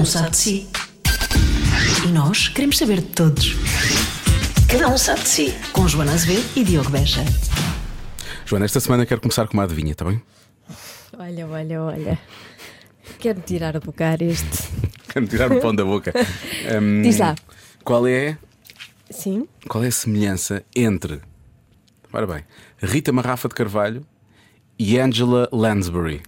um sabe de si. E nós queremos saber de todos. Cada um sabe de si. Com Joana Azevedo e Diogo Beja. Joana, esta semana quero começar com uma adivinha, está bem? Olha, olha, olha. Quero tirar a bocar este. Quero tirar o pão da boca. Hum, Diz lá. Qual é, Sim? qual é a semelhança entre, ora bem, Rita Marrafa de Carvalho e Angela Lansbury?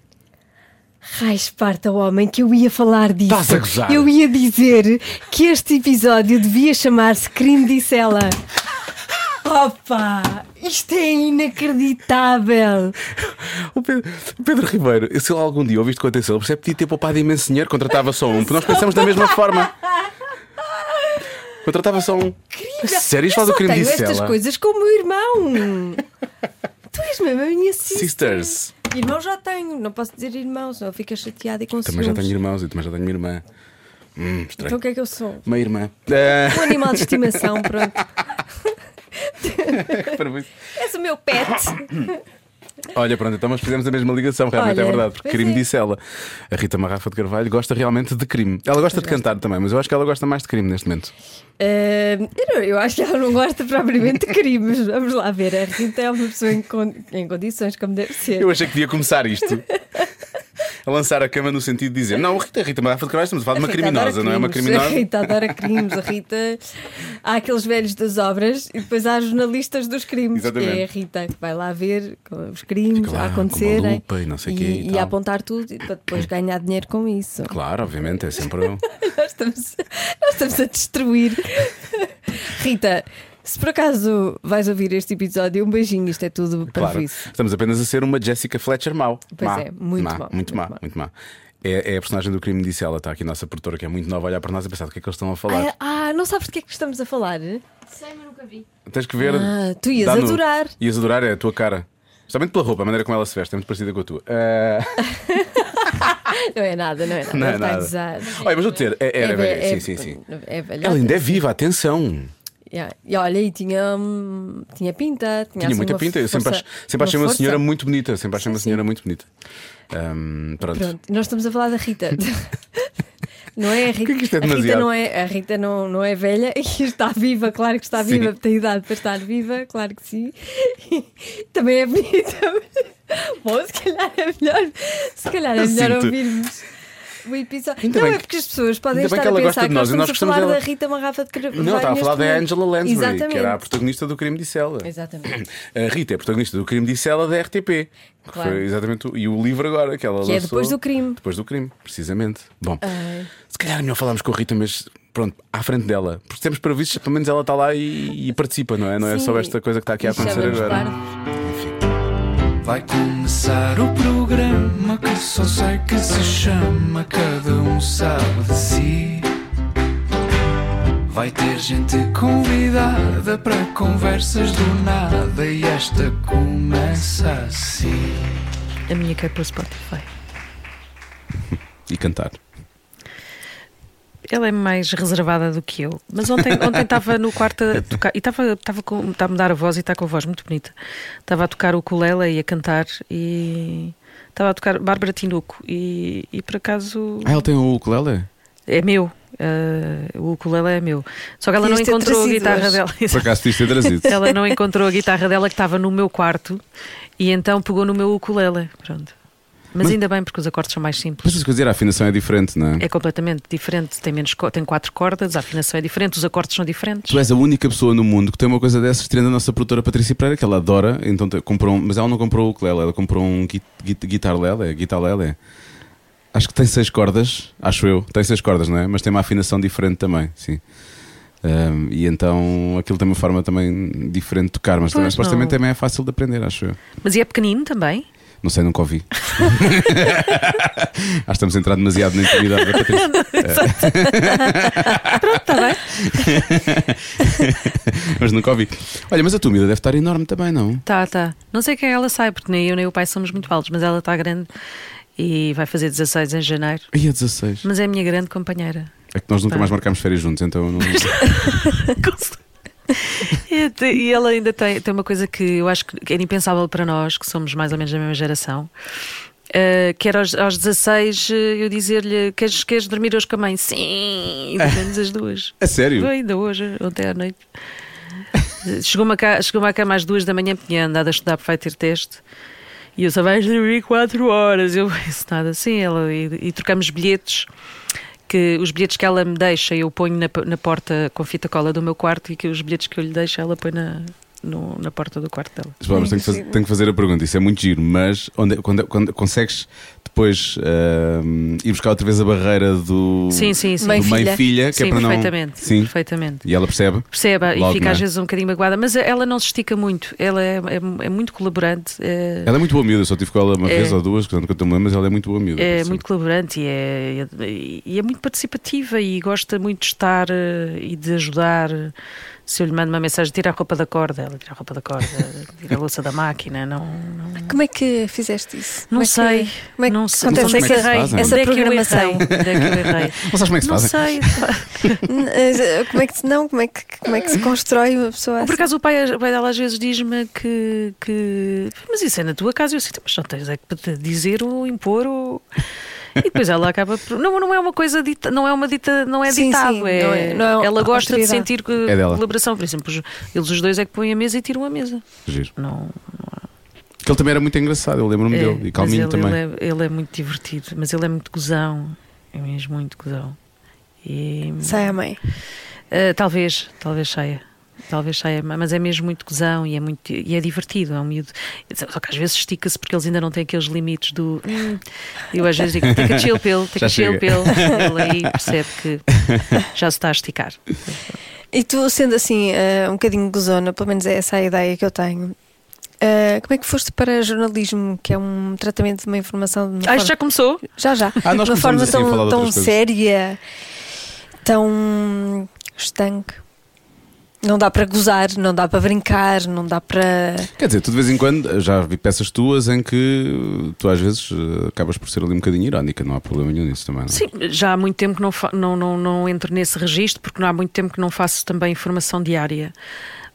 Ai, esparta, homem, que eu ia falar disso. Estás a gozar? Eu ia dizer que este episódio devia chamar-se Crime Disse Ela. Opa! Isto é inacreditável! O Pedro, o Pedro Ribeiro, se ele algum dia ouviste com atenção, ele percebe que podia ter poupado imenso dinheiro, contratava só um, porque nós pensamos da mesma forma. Contratava só um. A Sério, isto do só crime tenho estas coisas com o meu irmão. tu és mesmo a minha sister. Sisters. Irmão já tenho, não posso dizer irmão, senão fica chateado e com Também já tenho irmãos e também já tenho minha irmã. Hum, estranho. Então o que é que eu sou? Uma irmã. Um animal de estimação, pronto. És o meu pet. Olha, pronto, então nós fizemos a mesma ligação, realmente Olha, é verdade, porque crime é. disse ela. A Rita Marrafa de Carvalho gosta realmente de crime. Ela gosta de cantar também, mas eu acho que ela gosta mais de crime neste momento. Eh, eu, não- eu acho que ela não gosta propriamente de crimes. Vamos lá ver. A Rita é uma pessoa em, con- em condições, como deve ser. Eu achei que devia começar isto. A lançar a cama no sentido de dizer: Não, Rita, Rita Marrafa de Carvalho, estamos a falar de uma Rita criminosa, não é uma criminosa? A Rita adora crimes. A Rita. Há aqueles velhos das obras e depois há jornalistas dos crimes. Exatamente. Que é a Rita que vai lá ver os crimes lá a acontecerem lupa e não sei quê e e, a apontar tudo e para depois ganhar dinheiro com isso. Claro, obviamente, é sempre. Nós estamos, nós estamos a destruir. Rita, se por acaso vais ouvir este episódio, um beijinho, isto é tudo para Claro, isso. estamos apenas a ser uma Jessica Fletcher mau. Pois Má, é, muito má, má, Muito muito má, má. muito má. É, é a personagem do crime, disse ela. Está aqui a nossa produtora, que é muito nova, a olhar para nós e pensar: o que é que eles estão a falar? Ah, ah, não sabes do que é que estamos a falar? Sei, mas nunca vi. Tens que ver. Ah, tu ias dá no- adorar. Ias adorar, é a tua cara. Justamente pela roupa, a maneira como ela se veste, é muito parecida com a tua. Ah, Não é nada, não é nada. não é nada. Olha, mas vou dizer, é, era É velha. ve- é- sim, sim, sim. É velha. Ela ainda é viva, atenção. Yeah. E olha, e tinha, hum, tinha pinta. Tinha, Tinha assim muita uma pinta. Eu sempre, força- ach- sempre achei uma força. senhora muito bonita. Sempre achei uma Sim, senhora muito bonita. Ahm, pronto. Pronto, nós estamos a falar da Rita. Não é a Rita. que é é a Rita não é, a Rita não, não é velha e está viva, claro que está Sim. viva, tem idade para estar viva, claro que sim. Também é bonita. Bom, se calhar é melhor, se calhar é melhor ouvirmos o episódio. Ainda não bem é que- porque as pessoas podem estar que ela a gosta pensar de que nós nós e nós estamos a falar gostamos da Rita Marrafa de Carvalho. Não, estava a falar da Angela. Lansbury, Exatamente. que era a protagonista do crime disse ela. Exatamente. A Rita é protagonista do crime disse ela da RTP. Que Claro. foi exatamente o, e o livro agora que ela Que é lançou. depois do crime. Depois do crime, precisamente. Bom, Ai. se calhar é melhor falarmos com a Rita, mas pronto, à frente dela. Porque temos para visto, pelo menos ela está lá e, e participa, não é? Não é Sim. só esta coisa que está aqui a E acontecer agora. parvos. Vai começar o programa que só sei que se chama Cada um sabe de si. Vai ter gente convidada para conversas do nada e esta começa assim. A minha que é para o Spotify. E cantar. Ela é mais reservada do que eu. Mas ontem ontem estava no quarto a tocar e estava está a mudar a voz e está com a voz muito bonita. Estava a tocar o ukulele e a cantar e estava a tocar Bárbara Tinuco e, e por acaso Ah, ela tem o ukulele? é meu. eh, o ukulele é meu. Só que ela não Devias ter encontrou a guitarra hoje. dela. Por acaso ter trazido. Ela não encontrou a guitarra dela que estava no meu quarto e então pegou no meu ukulele. Pronto. Mas, Mas- ainda bem porque os acordes são mais Mas simples. isso quer dizer, a afinação é diferente, não é? É completamente diferente. Tem, menos, tem quatro cordas, a afinação é diferente, os acordes são diferentes. Tu és a única pessoa no mundo que tem uma coisa dessas, tirando a nossa produtora Patrícia Pereira, que ela adora, então comprou um, mas ela não comprou o ukulele, ela comprou um gui- gui- guitar lele, guitar lele. Acho que tem seis cordas, acho eu, tem seis cordas, não é? Mas tem uma afinação diferente também, sim. Ahm, e então aquilo tem uma forma também diferente de tocar, mas também, supostamente também é fácil de aprender, acho eu. Mas e é pequenino também? Não sei, nunca ouvi. Acho que estamos a entrar demasiado na intimidade da Patrícia. Pronto, está bem. mas nunca ouvi. Olha, mas a tua deve estar enorme também, não? Tá, tá. Não sei quem ela sai, porque nem eu nem o pai somos muito altos, mas ela está grande e vai fazer 16 em janeiro. Aí é 16. Mas é a minha grande companheira. É que nós nunca Tá. mais marcámos férias juntos, então eu não. E te- E ela ainda tem, tem uma coisa que eu acho que era impensável para nós, que somos mais ou menos da mesma geração. Uh, que era aos, aos 16 uh, eu dizer-lhe: queres, queres dormir hoje com a mãe? Sim, dormimos as duas. A sério? Ainda hoje, ontem à noite. Chegou-me cá, chegou à cama às duas da manhã, tinha andado a estudar para ter teste. E eu só vais dormir 4 horas. Eu disse nada assim, ela, e, e trocamos bilhetes. Que os bilhetes que ela me deixa eu ponho na, na porta com fita cola do meu quarto e que os bilhetes que eu lhe deixo ela põe na, no- na porta do quarto dela. Mas, vamos, tenho, que fazer, tenho que fazer a pergunta, isso é muito giro, mas onde, quando, quando consegues depois ahm, ir buscar outra vez a barreira do, Sim, sim, sim. do Mãe-filha. mãe-filha, que sim, é para não. perfeitamente. Sim. perfeitamente. E ela percebe. Perceba, Logo, e fica não é? às vezes um bocadinho magoada, mas ela não se estica muito, ela é, é- é muito colaborante. É... Ela é muito boa miúda, eu só tive com ela uma É. vez ou duas, portanto, que eu me lembro, mas ela é muito boa miúda. É muito colaborante e é, e é muito participativa e gosta muito de estar eh, e de ajudar. Se eu lhe mando uma mensagem, tira a roupa da corda, ela tira a roupa da corda, tira a louça da máquina. Não, não, Como é que fizeste isso? não Como é que- sei. Como é que não sei. sei como é que se essa, essa Onde é programação? errei? Onde é que eu errei? Não sabes como é que se Não sei. Eh, Como é que se não? Como é que, como é que se constrói uma pessoa Por assim? acaso o pai, o pai dela às vezes diz-me que, que. Mas isso é na tua casa. Eu sinto, mas não tens é que te dizer ou impor ou. E depois ela acaba por. Não, não é uma coisa dita, não é uma dita, não é Sim, ditado. sim, é, não é- não é ela gosta de sentir que, É dela. colaboração. Por exemplo, eles os dois é que põem a mesa e tiram a mesa. Giro. Não, Que ele também era muito engraçado, eu lembro-me é, dele. E calminho ele, também. Ele é, ele é muito divertido, mas ele é muito gozão. É mesmo muito gozão. E, Sai a mãe. Uh, talvez, talvez saia. Talvez saia, mas é mesmo muito gozão e é, muito, e é divertido. É um miúdo. Só que às vezes estica-se porque eles ainda não têm aqueles limites do. "Hum", eu às vezes digo: take a chill pill, take Já a chill pill. Ele aí percebe que já se está a esticar. E tu, sendo assim, eh, um bocadinho gozona, pelo menos é essa a ideia que eu tenho. eh, como é que foste para jornalismo, que é um tratamento de uma informação de uma Ah, forma- isto já começou? já, já. Ah, nós de uma forma assim tão, tão séria, tão estanque. Não dá para gozar, não dá para brincar, não dá para. Quer dizer, tu de vez em quando já vi peças tuas em que tu às vezes eh, acabas por ser ali um bocadinho irónica, não há problema nenhum nisso também. Não? é? Sim, já há muito tempo que não, fa- não, não, não entro nesse registro, porque não há muito tempo que não faço também informação diária.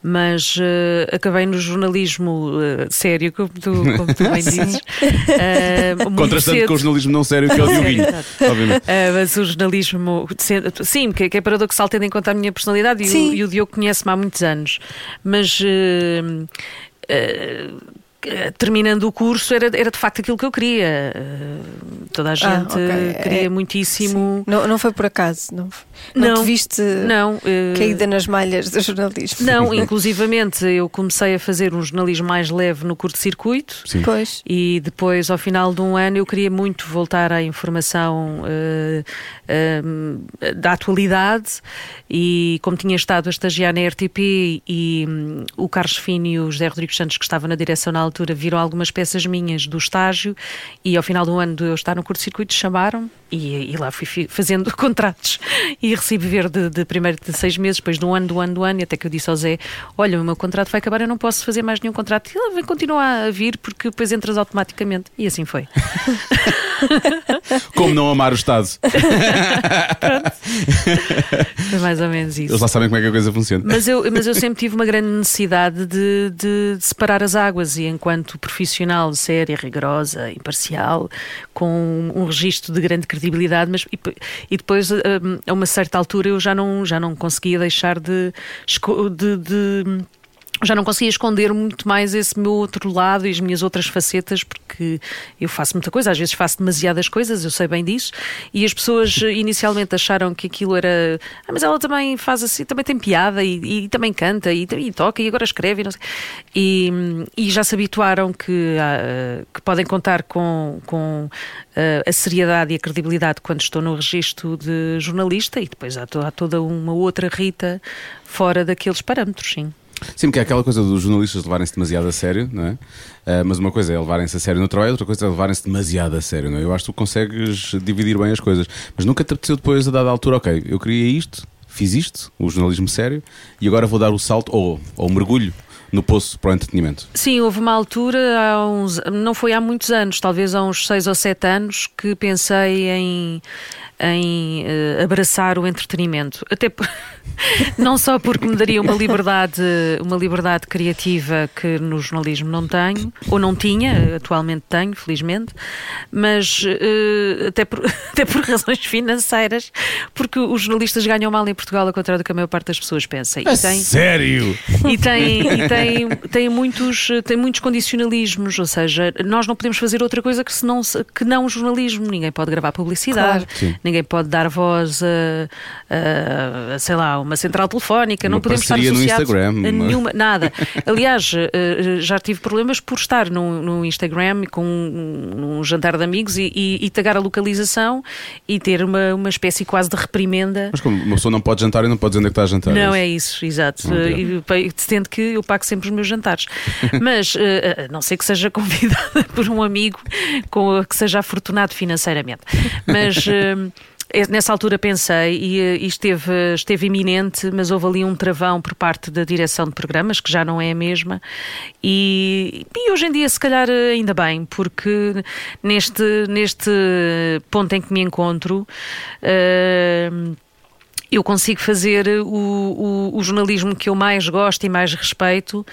Mas eh, acabei no jornalismo eh, sério, como tu, como tu bem dizes. cedo. com o jornalismo não sério que é o Dioguinho, obviamente. Mas o jornalismo, sim, que, que é paradoxal tendo em conta a minha personalidade e, o, e o Diogo conhece-me há muitos anos. Mas terminando o curso era, era de facto aquilo que eu queria. Eh, toda a gente Ah, ok. queria É- muitíssimo. Não, não foi por acaso, não, não, Não, te viste Não, eh, caída nas malhas do jornalismo. não, inclusivamente eu comecei a fazer um jornalismo mais leve no curto-circuito. Pois. E depois, ao final de um ano, eu queria muito voltar à informação eh, eh, da atualidade. E como tinha estado a estagiar na RTP e hum, o Carlos Fino e o José Rodrigues Santos, que estava na direção na altura, viram algumas peças minhas do estágio. E ao final do ano de eu estar no curto-circuito, chamaram e, e lá fui fazendo contratos e recebi verde de primeiro de seis meses, depois de um ano, do ano, do ano, e até que eu disse ao Zé: Olha, o meu contrato vai acabar, eu não posso fazer mais nenhum contrato. E ele vem continuar a vir porque depois entras automaticamente. E assim foi. Como não amar o Estado? Foi mais ou menos isso. Eles lá sabem como é que a coisa funciona. Mas eu, mas eu sempre tive uma grande necessidade de, de- de separar as águas e enquanto profissional séria, rigorosa, imparcial, com um registro de grande credibilidade, mas e, e depois a, a uma certa altura eu já não, já não conseguia deixar de, de- de já não conseguia esconder muito mais esse meu outro lado e as minhas outras facetas, porque eu faço muita coisa, às vezes faço demasiadas coisas, eu sei bem disso, e as pessoas inicialmente acharam que aquilo era. Ah, mas ela também faz assim, também tem piada e, e também canta e, e toca e agora escreve e não sei. E, já se habituaram que, ah, que podem contar com, com ah, a seriedade e a credibilidade quando estou no registro de jornalista, e depois há, há toda uma outra Rita fora daqueles parâmetros, sim. Sim, porque é aquela coisa dos jornalistas levarem-se demasiado a sério, não é? Ah, mas uma coisa é levarem-se a sério no trabalho, outra coisa é levarem-se demasiado a sério, não é? Eu acho que tu consegues dividir bem as coisas, mas nunca te apeteceu depois, a dada altura, ok, eu queria isto, fiz isto, o jornalismo sério, e agora vou dar o salto, ou, ou mergulho no poço para o entretenimento. Sim, houve uma altura, há uns, não foi há muitos anos, talvez há uns seis ou sete anos, que pensei em, em eh, abraçar o entretenimento. Até não só porque me daria uma liberdade, uma liberdade criativa que no jornalismo não tenho, ou não tinha, atualmente tenho, felizmente, mas eh, até, por, até por razões financeiras, porque os jornalistas ganham mal em Portugal, ao contrário do que a maior parte das pessoas pensa. E tem- Sério? e tem, e tem, tem, muitos, tem muitos condicionalismos, ou seja, nós não podemos fazer outra coisa que, senão, que não o jornalismo. Ninguém pode gravar publicidade, Claro. Ninguém pode dar voz a, a, a, sei lá, uma central telefónica, Uma não podemos estar associados Instagram, a uma- nenhuma, nada. Aliás, eh, já tive problemas por estar no, no Instagram com um, um jantar de amigos e, e, e tagar a localização e ter uma, uma espécie quase de reprimenda. Mas como uma pessoa não pode jantar e não pode dizer onde é que está a jantar. Não, isso? é isso, exato. Ok. Eh, e Sendo que eu pago sempre os meus jantares. Mas, eh, a não ser que seja convidada por um amigo com, que seja afortunado financeiramente. Mas. eh, Nessa altura pensei e, e esteve, esteve iminente, mas houve ali um travão por parte da direção de programas, que já não é a mesma, e, e hoje em dia, se calhar, ainda bem, porque neste, neste ponto em que me encontro, eh, eu consigo fazer o, o- o jornalismo que eu mais gosto e mais respeito,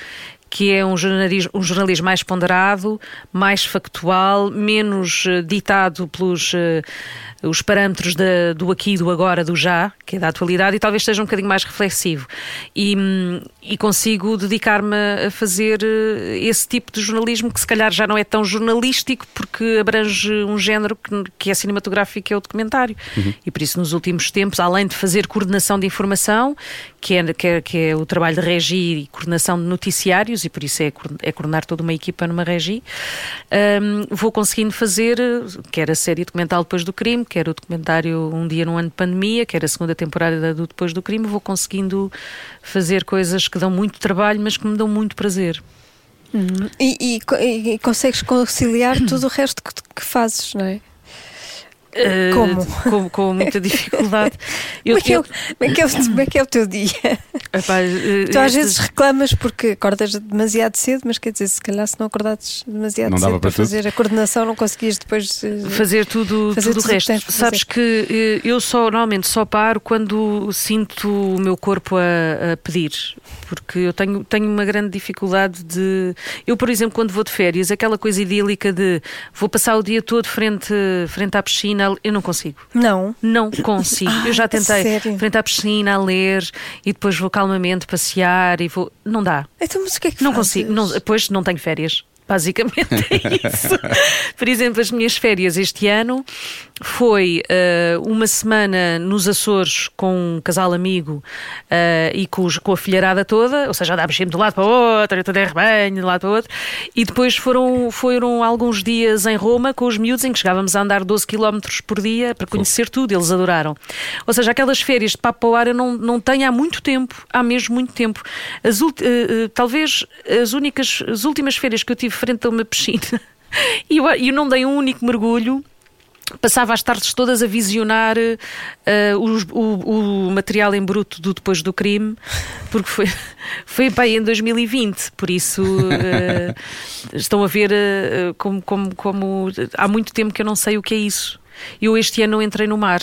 que é um jornalismo, um jornalismo mais ponderado, mais factual, menos eh, ditado pelos eh, os parâmetros da- do aqui, do agora, do já, que é da atualidade, e talvez seja um bocadinho mais reflexivo. E, hum, e consigo dedicar-me a fazer eh, esse tipo de jornalismo que se calhar já não é tão jornalístico porque abrange um género que, que é cinematográfico, que é o documentário. E por isso, nos últimos tempos, além de fazer coordenação de informação, que é, que é, que é o trabalho de regi e coordenação de noticiários, e por isso é, é coordenar toda uma equipa numa regi, hum, vou conseguindo fazer, eh, quer a série documental Depois do Crime, quer o documentário Um Dia num Ano de Pandemia, quer a segunda temporada do Depois do Crime, vou conseguindo fazer coisas que dão muito trabalho, mas que me dão muito prazer. E, e e- e consegues conciliar tudo o resto que, que fazes, não é? Eh, Como? Com, com muita dificuldade. Eu- Como é, que é, o- eu- como, é que é o, como é que é o teu dia? epá, eh, Tu às estas- vezes reclamas porque acordas demasiado cedo, mas quer dizer, se calhar se não acordares demasiado Não dava cedo para para fazer a coordenação, não conseguias depois. eh, fazer tudo, Fazer tudo o tudo o que resto. para Sabes que eu só normalmente só paro quando sinto o meu corpo a, a pedir, porque eu tenho, tenho uma grande dificuldade de. Eu, por exemplo, quando vou de férias, aquela coisa idílica de vou passar o dia todo frente, frente à piscina, eu não consigo. Não. Não consigo. Ah, eu já tentei sério? frente à piscina a ler e depois vou calmamente passear e vou. Não dá. Então, mas o que é que Não fazes? consigo, não, pois não tenho férias. Basicamente é isso. Por exemplo, as minhas férias este ano foi eh, uma semana nos Açores com um casal amigo eh, e com, com a filharada toda, ou seja, andámos sempre de um lado para o outro, eu todo em rebanho, de um lado para o outro, e depois foram, foram alguns dias em Roma com os miúdos em que chegávamos a andar 12 km por dia para conhecer tudo, eles adoraram. Ou seja, aquelas férias de papo ao ar eu não, não tenho há muito tempo, há mesmo muito tempo. As eh, talvez as únicas, as últimas férias que eu tive frente a uma piscina e eu, eu não dei um único mergulho. Passava as tardes todas a visionar os- o, o material em bruto do depois do crime, porque foi, foi bem em 2020, por isso eh, estão a ver eh, como, como, como há muito tempo que eu não sei o que é isso. Eu este ano não entrei no mar.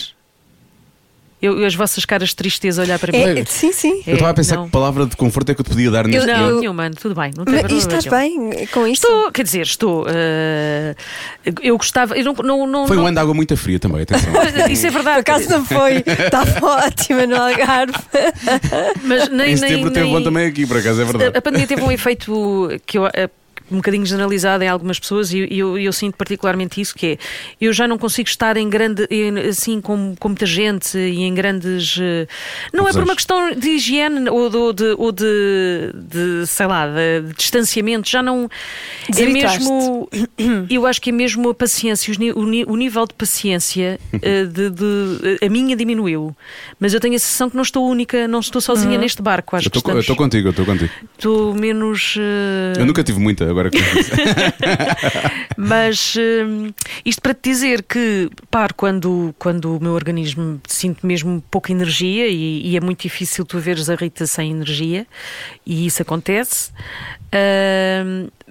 Eu, eu- as vossas caras de tristeza a olhar para mim. É, sim, sim. Eu estava a pensar não. que palavra de conforto é que eu te podia dar neste Não, momento. nenhuma, mano, tudo bem. Não tem Mas, e estás nenhum. bem com isso? Estou, quer dizer, estou. eh, eu gostava. Eu não, não, não, Foi um não- ano de água muito fria também, atenção. Isso é verdade. Por acaso não foi. Estava ótima no Algarve. Mas nem, em nem, setembro teve nem- bom também aqui, por acaso é A, verdade. a pandemia teve um efeito que eu. eh, um bocadinho generalizado em algumas pessoas e eu, eu sinto particularmente isso que é eu já não consigo estar em grande em- assim com, com muita gente e em grandes eh, não é por uma questão de higiene ou de, ou de, ou de, de, sei lá de, de distanciamento já não é mesmo eu acho que é mesmo a paciência o, o nível de paciência eh, de, de- a minha diminuiu. Mas eu tenho a sensação que não estou única não estou sozinha neste barco acho Eu que estou- eu estamos estou contigo, eu estou contigo. estou menos eh, Eu nunca tive muita, agora agora com isso. Mas hum, isto para te dizer que, paro, quando, quando o meu organismo sinto mesmo pouca energia e, e é muito difícil tu veres a Rita sem energia, e isso acontece.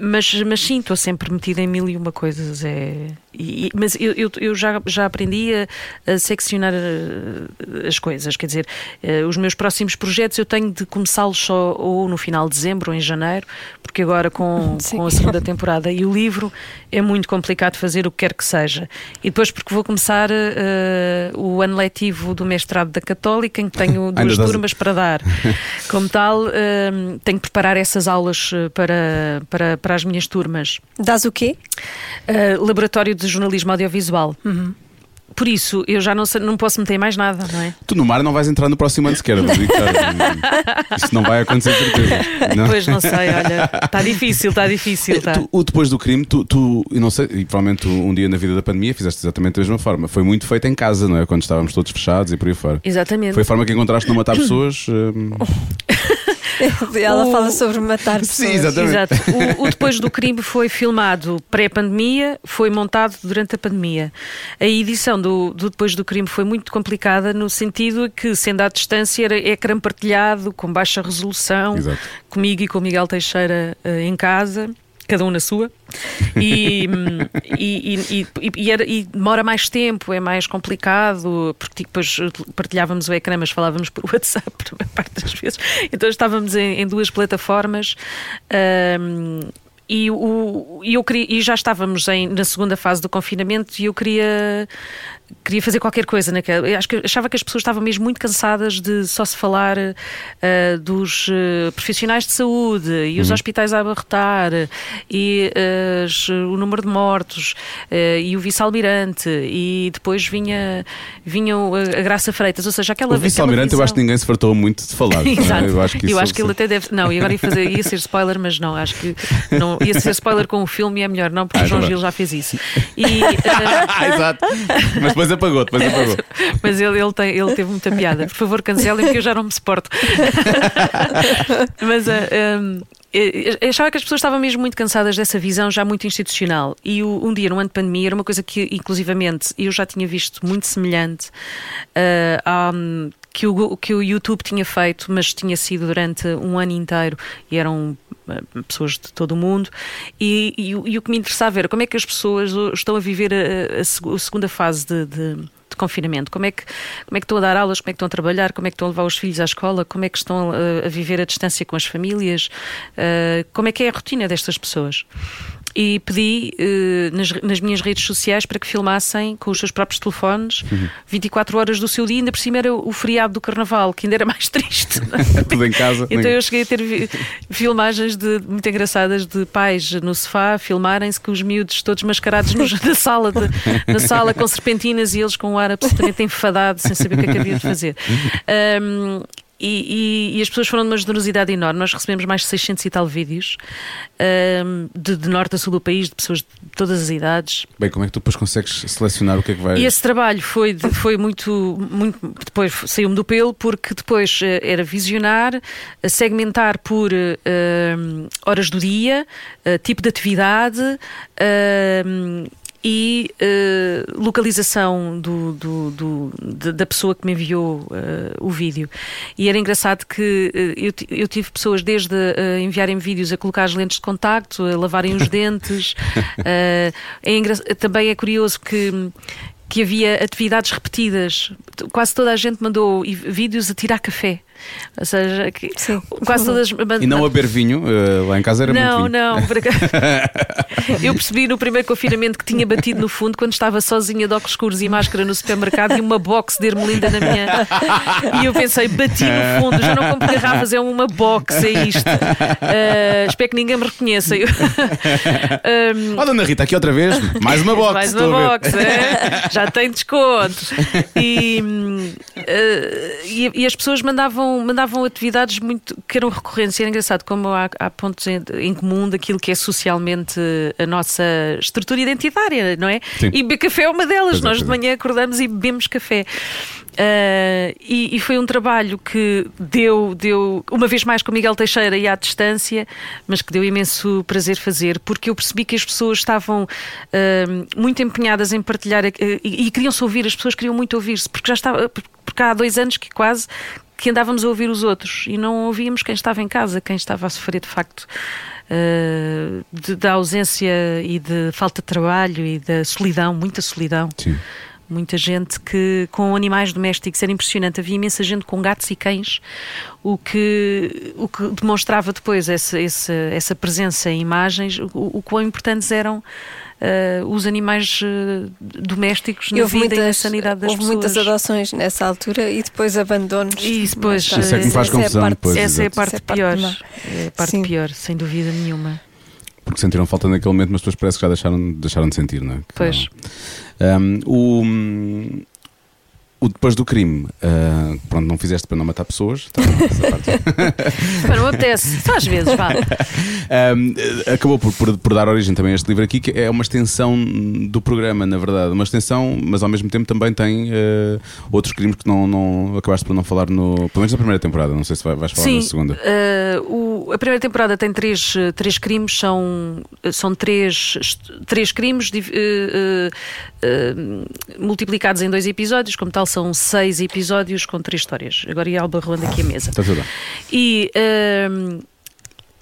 Mas, mas sim, estou sempre metida em mil e uma coisas. É, e- mas eu, eu, eu já, já aprendi a, a seccionar eh, as coisas. Quer dizer, eh, os meus próximos projetos eu tenho de começá-los só ou no final de dezembro ou em janeiro, porque agora com, Sim. com a segunda temporada e o livro é muito complicado fazer o que quer que seja. E depois porque vou começar eh, o ano letivo do mestrado da Católica, em que tenho duas turmas para dar. Como tal, tenho que preparar essas aulas para, para, para as minhas turmas. Dás o quê? Uh, Laboratório de Jornalismo Audiovisual. Por isso, eu já não, sei- não posso meter mais nada, não é? Tu no mar não vais entrar no próximo ano sequer. cara, Isso não vai acontecer, certeza. Não? Pois não sei, olha, está difícil, está difícil. Está. Tu, o depois do crime, tu, tu, eu não sei, e provavelmente tu, um dia na vida da pandemia fizeste exatamente da mesma forma. Foi muito feito em casa, não é? Quando estávamos todos fechados e por aí fora. Exatamente. Foi a forma que encontraste não matar pessoas. hum, Ela O- fala sobre matar pessoas. Sim, exatamente. Exato. O, o Depois do Crime foi filmado pré-pandemia, foi montado durante a pandemia. A edição do, do Depois do Crime foi muito complicada no sentido que, sendo à distância, era ecrã partilhado, com baixa resolução, Exato. comigo e com o Miguel Teixeira eh, em casa. Cada um na sua, e, hum, e, e, e- era- e demora mais tempo, é mais complicado, porque depois partilhávamos o ecrã, mas falávamos por WhatsApp a parte das vezes. Então estávamos em, em duas plataformas. hum, e, o, e eu queria, e já estávamos em- na segunda fase do confinamento e eu queria, queria fazer qualquer coisa naquela. Eu acho que achava que as pessoas estavam mesmo muito cansadas de só se falar ah, dos ah, profissionais de saúde e os hospitais a abarrotar e as- o número de mortos e o vice-almirante e depois vinha, vinha o- a, Graça Freitas, ou seja, aquela O vice-almirante, eu acho que visão- ninguém se fartou muito de falar. é? Exato. Eu acho que, isso ele até deve. Não, e agora ia, fazer, ia ser spoiler, mas não, acho que não, ia ser spoiler com o filme e é melhor, não, porque Ah, o João. Gil já fez isso. E, exato. Mas depois apagou, depois apagou. mas ele, ele, tem, ele teve muita piada. Por favor, cancelem, porque eu já não me suporto. mas eh, um, eu achava que as pessoas estavam mesmo muito cansadas dessa visão já muito institucional. E um dia, no ano de pandemia, era uma coisa que, inclusivamente, eu já tinha visto muito semelhante eh, à, que, o, que o YouTube tinha feito, mas tinha sido durante um ano inteiro e eram pessoas de todo o mundo. E, e e o que me interessava era como é que as pessoas estão a viver a, a seg- a segunda fase de- de, de confinamento. Como é, que, como é que estão a dar aulas, como é que estão a trabalhar, como é que estão a levar os filhos à escola, como é que estão uh, a viver a distância com as famílias, uh, como é que é a rotina destas pessoas. E pedi uh, nas, nas minhas redes sociais para que filmassem com os seus próprios telefones 24 horas do seu dia, ainda por cima era o feriado do carnaval, que ainda era mais triste. Tudo em casa. Então eu cheguei a ter filmagens de, muito engraçadas de pais no sofá filmarem-se com os miúdos todos mascarados nos- na, sala de- na sala com serpentinas e eles com um ar absolutamente enfadado, sem saber o que é que havia de fazer. Ahm, e, e- e as pessoas foram de uma generosidade enorme. Nós recebemos mais de 600 e tal vídeos ahm, de, de norte a sul do país, de pessoas de todas as idades. Bem, como é que tu depois consegues selecionar o que é que vai. E esse trabalho foi, foi muito, muito. Depois saiu-me do pelo, porque depois eh, era visionar, eh, segmentar por eh, hum, horas do dia, tipo de atividade. hum, e eh, localização do, do- do- da pessoa que me enviou eh, o vídeo. E era engraçado que eh, eu, eu tive pessoas desde eh, enviarem vídeos a colocar as lentes de contacto, a lavarem os dentes. é também é curioso que que havia atividades repetidas. Quase toda a gente mandou vídeos a tirar café. Ou seja, que Sim. quase todas. E não a beber vinho, eh, lá em casa era Não, muito não. por acaso- Eu percebi no primeiro confinamento que tinha batido no fundo quando estava sozinha de óculos escuros e máscara no supermercado e uma box de Ermelinda na minha. E eu pensei, bati no fundo, já não compro garrafas, é uma box, é isto. Ah, espero que ninguém me reconheça. Eu- Ahm, Ó, dona Rita, aqui outra vez, mais uma box. mais uma box, é? já tem desconto. E, eh, e, e as pessoas mandavam, mandavam atividades muito que eram recorrentes. E era engraçado como há, há pontos em, em comum daquilo que é socialmente a nossa estrutura identitária, não é? Sim. E beber café é uma delas. Pois é, Nós de é. manhã acordamos e bebemos café. Uh, e, e, foi um trabalho que deu, deu, uma vez mais com Miguel Teixeira e à distância, mas que deu imenso prazer fazer, porque eu percebi que as pessoas estavam uh, muito empenhadas em partilhar uh, e, e queriam-se ouvir, as pessoas queriam muito ouvir-se, porque já estava, porque há dois anos que quase que andávamos a ouvir os outros e não ouvíamos quem estava em casa, quem estava a sofrer de facto. De, da ausência e de falta de trabalho e da solidão, muita solidão. Sim. Muita gente que com animais domésticos era impressionante. Havia imensa gente com gatos e cães, o que, o que demonstrava depois essa, essa, essa presença em imagens, o, o quão importantes eram Uh, os animais uh, domésticos na vida muitas, e na sanidade das houve pessoas. muitas adoções nessa altura e depois abandonos. E depois, Isso é que me faz essa confusão é parte, depois, essa é parte Essa é a pior. parte É a parte Sim. pior, sem dúvida nenhuma. Porque sentiram falta naquele momento, mas depois parece que já deixaram, deixaram de sentir, não é? Que Pois. não. Um, o, hum, o depois do crime, ah, pronto, não fizeste para não matar pessoas. tá. Mas não apetece, só às vezes, vá. Um, acabou por, por- por dar origem também a este livro aqui, que é uma extensão do programa, na verdade. Uma extensão, mas ao mesmo tempo também tem eh, outros crimes que não, não acabaste por não falar no. Pelo menos na primeira temporada, não sei se vai- vais falar Sim, na segunda. eh, o- a primeira temporada tem três, três crimes, são, são três, três crimes multiplicados em dois episódios, como tal, são seis episódios com três histórias. Agora ia Alba rolando aqui a mesa. Está tudo bem. E, ehm,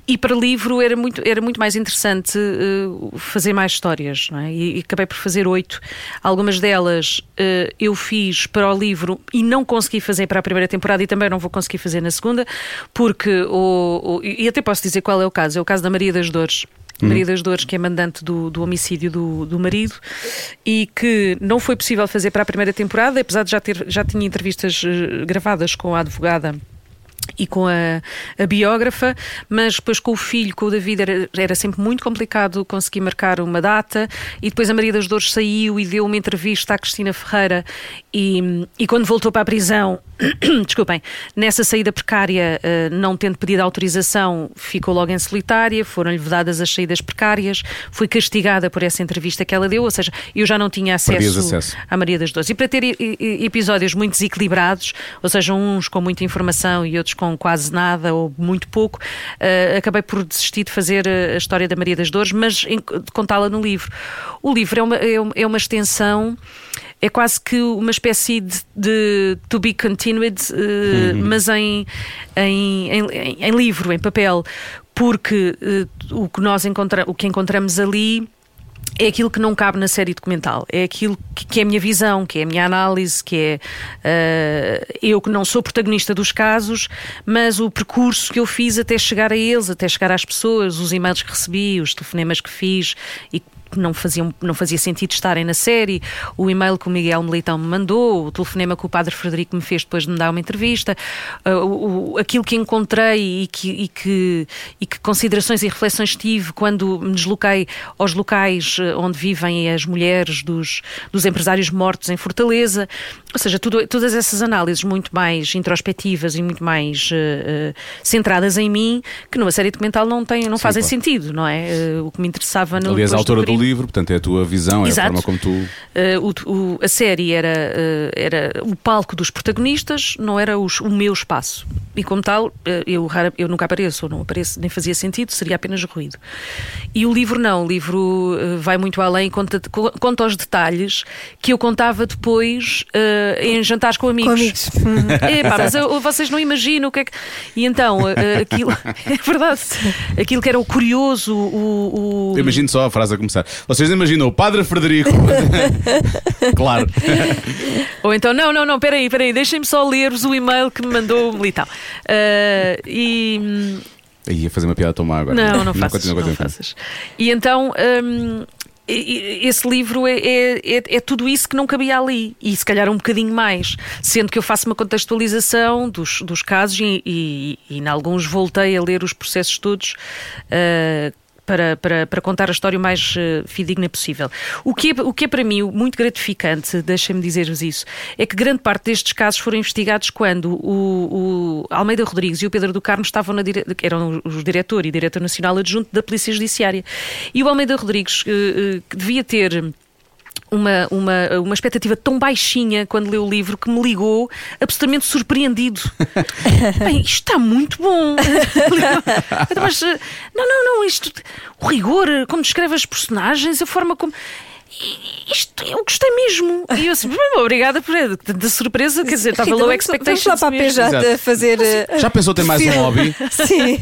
e para livro era muito, era muito mais interessante eh, fazer mais histórias, não é? E, e acabei por fazer oito. Algumas delas eh, eu fiz para o livro e não consegui fazer para a primeira temporada e também não vou conseguir fazer na segunda, porque o, o- e até posso dizer qual é o caso, é o caso da Maria das Dores. Maria das Dores, que é mandante do, do homicídio do, do marido e que não foi possível fazer para a primeira temporada, apesar de já ter já tinha entrevistas eh, gravadas com a advogada e com a, a biógrafa, mas depois com o filho, com o David, era, era sempre muito complicado conseguir marcar uma data. E depois a Maria das Dores saiu e deu uma entrevista à Cristina Ferreira. E, e quando voltou para a prisão, desculpem, nessa saída precária, eh, não tendo pedido autorização, ficou logo em solitária, foram-lhe vedadas as saídas precárias, foi castigada por essa entrevista que ela deu, ou seja, eu já não tinha acesso, acesso. à Maria das Dores. E para ter episódios muito desequilibrados, ou seja, uns com muita informação e outros com quase nada ou muito pouco, eh, acabei por desistir de fazer eh, a história da Maria das Dores, mas contá-la no livro. O livro é uma, é uma- é uma extensão. É quase que uma espécie de, de to be continued, eh, mas em, em, em, em livro, em papel, porque eh, o que nós encontra, o que encontramos ali é aquilo que não cabe na série documental. É aquilo que, que é a minha visão, que é a minha análise, que é eh, eu que não sou protagonista dos casos, mas o percurso que eu fiz até chegar a eles, até chegar às pessoas, os e-mails que recebi, os telefonemas que fiz e que não, faziam, não fazia sentido estarem na série, o e-mail que o Miguel Militão me mandou, o telefonema que o Padre Frederico me fez depois de me dar uma entrevista, uh, o, aquilo que encontrei e que, e, que, e que considerações e reflexões tive quando me desloquei aos locais eh, onde vivem as mulheres dos, dos empresários mortos em Fortaleza. Ou seja, tudo- todas essas análises muito mais introspectivas e muito mais eh, eh, centradas em mim, que numa série documental não, tem, não fazem claro. sentido, não é? O que me interessava no Aliás, a autora do livro, portanto, é a tua visão, é a Exato. forma como tu. Uh, o- o- a série era, uh, era o palco dos protagonistas, não era os- o meu espaço. E como tal, uh, eu, rara- eu nunca apareço, ou não apareço, nem fazia sentido, seria apenas ruído. E o livro não, o livro uh, vai muito além, conta, co- conta os detalhes que eu contava depois uh, em jantares com amigos. Com amigos. Hum. Epá, mas eu- vocês não imaginam o que é que. E então, aquilo. é verdade. Aquilo que era o curioso, o. o- Eu imagino só a frase a começar. Vocês imaginam o Padre Frederico. claro. Ou então, não, não, não, peraí, peraí, deixem-me só ler-vos o e-mail que me mandou o Militão. Ah, e. Aí ia fazer uma piada tão má agora. Não, não faças. continua, Não faças. E então. e- esse livro é, é, é- é tudo isso que não cabia ali e se calhar um bocadinho mais, sendo que eu faço uma contextualização dos, dos casos e, e, e em alguns voltei a ler os processos todos ah, para, para, para contar a história o mais eh, fidedigna possível. O que, é, o que é para mim muito gratificante, deixem-me dizer-vos isso, é que grande parte destes casos foram investigados quando o, o Almeida Rodrigues e o Pedro do Carmo estavam na dire... eram os diretor e diretor nacional adjunto da Polícia Judiciária. E o Almeida Rodrigues, eh, que devia ter uma, uma, uma expectativa tão baixinha quando leu o livro que me ligou absolutamente surpreendido. Bem, isto está muito bom. Mas, eh, não, não, não, isto, o rigor, como descreve as personagens, a forma como. Isto eu gostei mesmo. E eu assim, "Bem, obrigada por tanta surpresa. Quer dizer, estava low expectations. Vamos lá para a. PJ fazer. eh, Já pensou ter mais um hobby? Sim.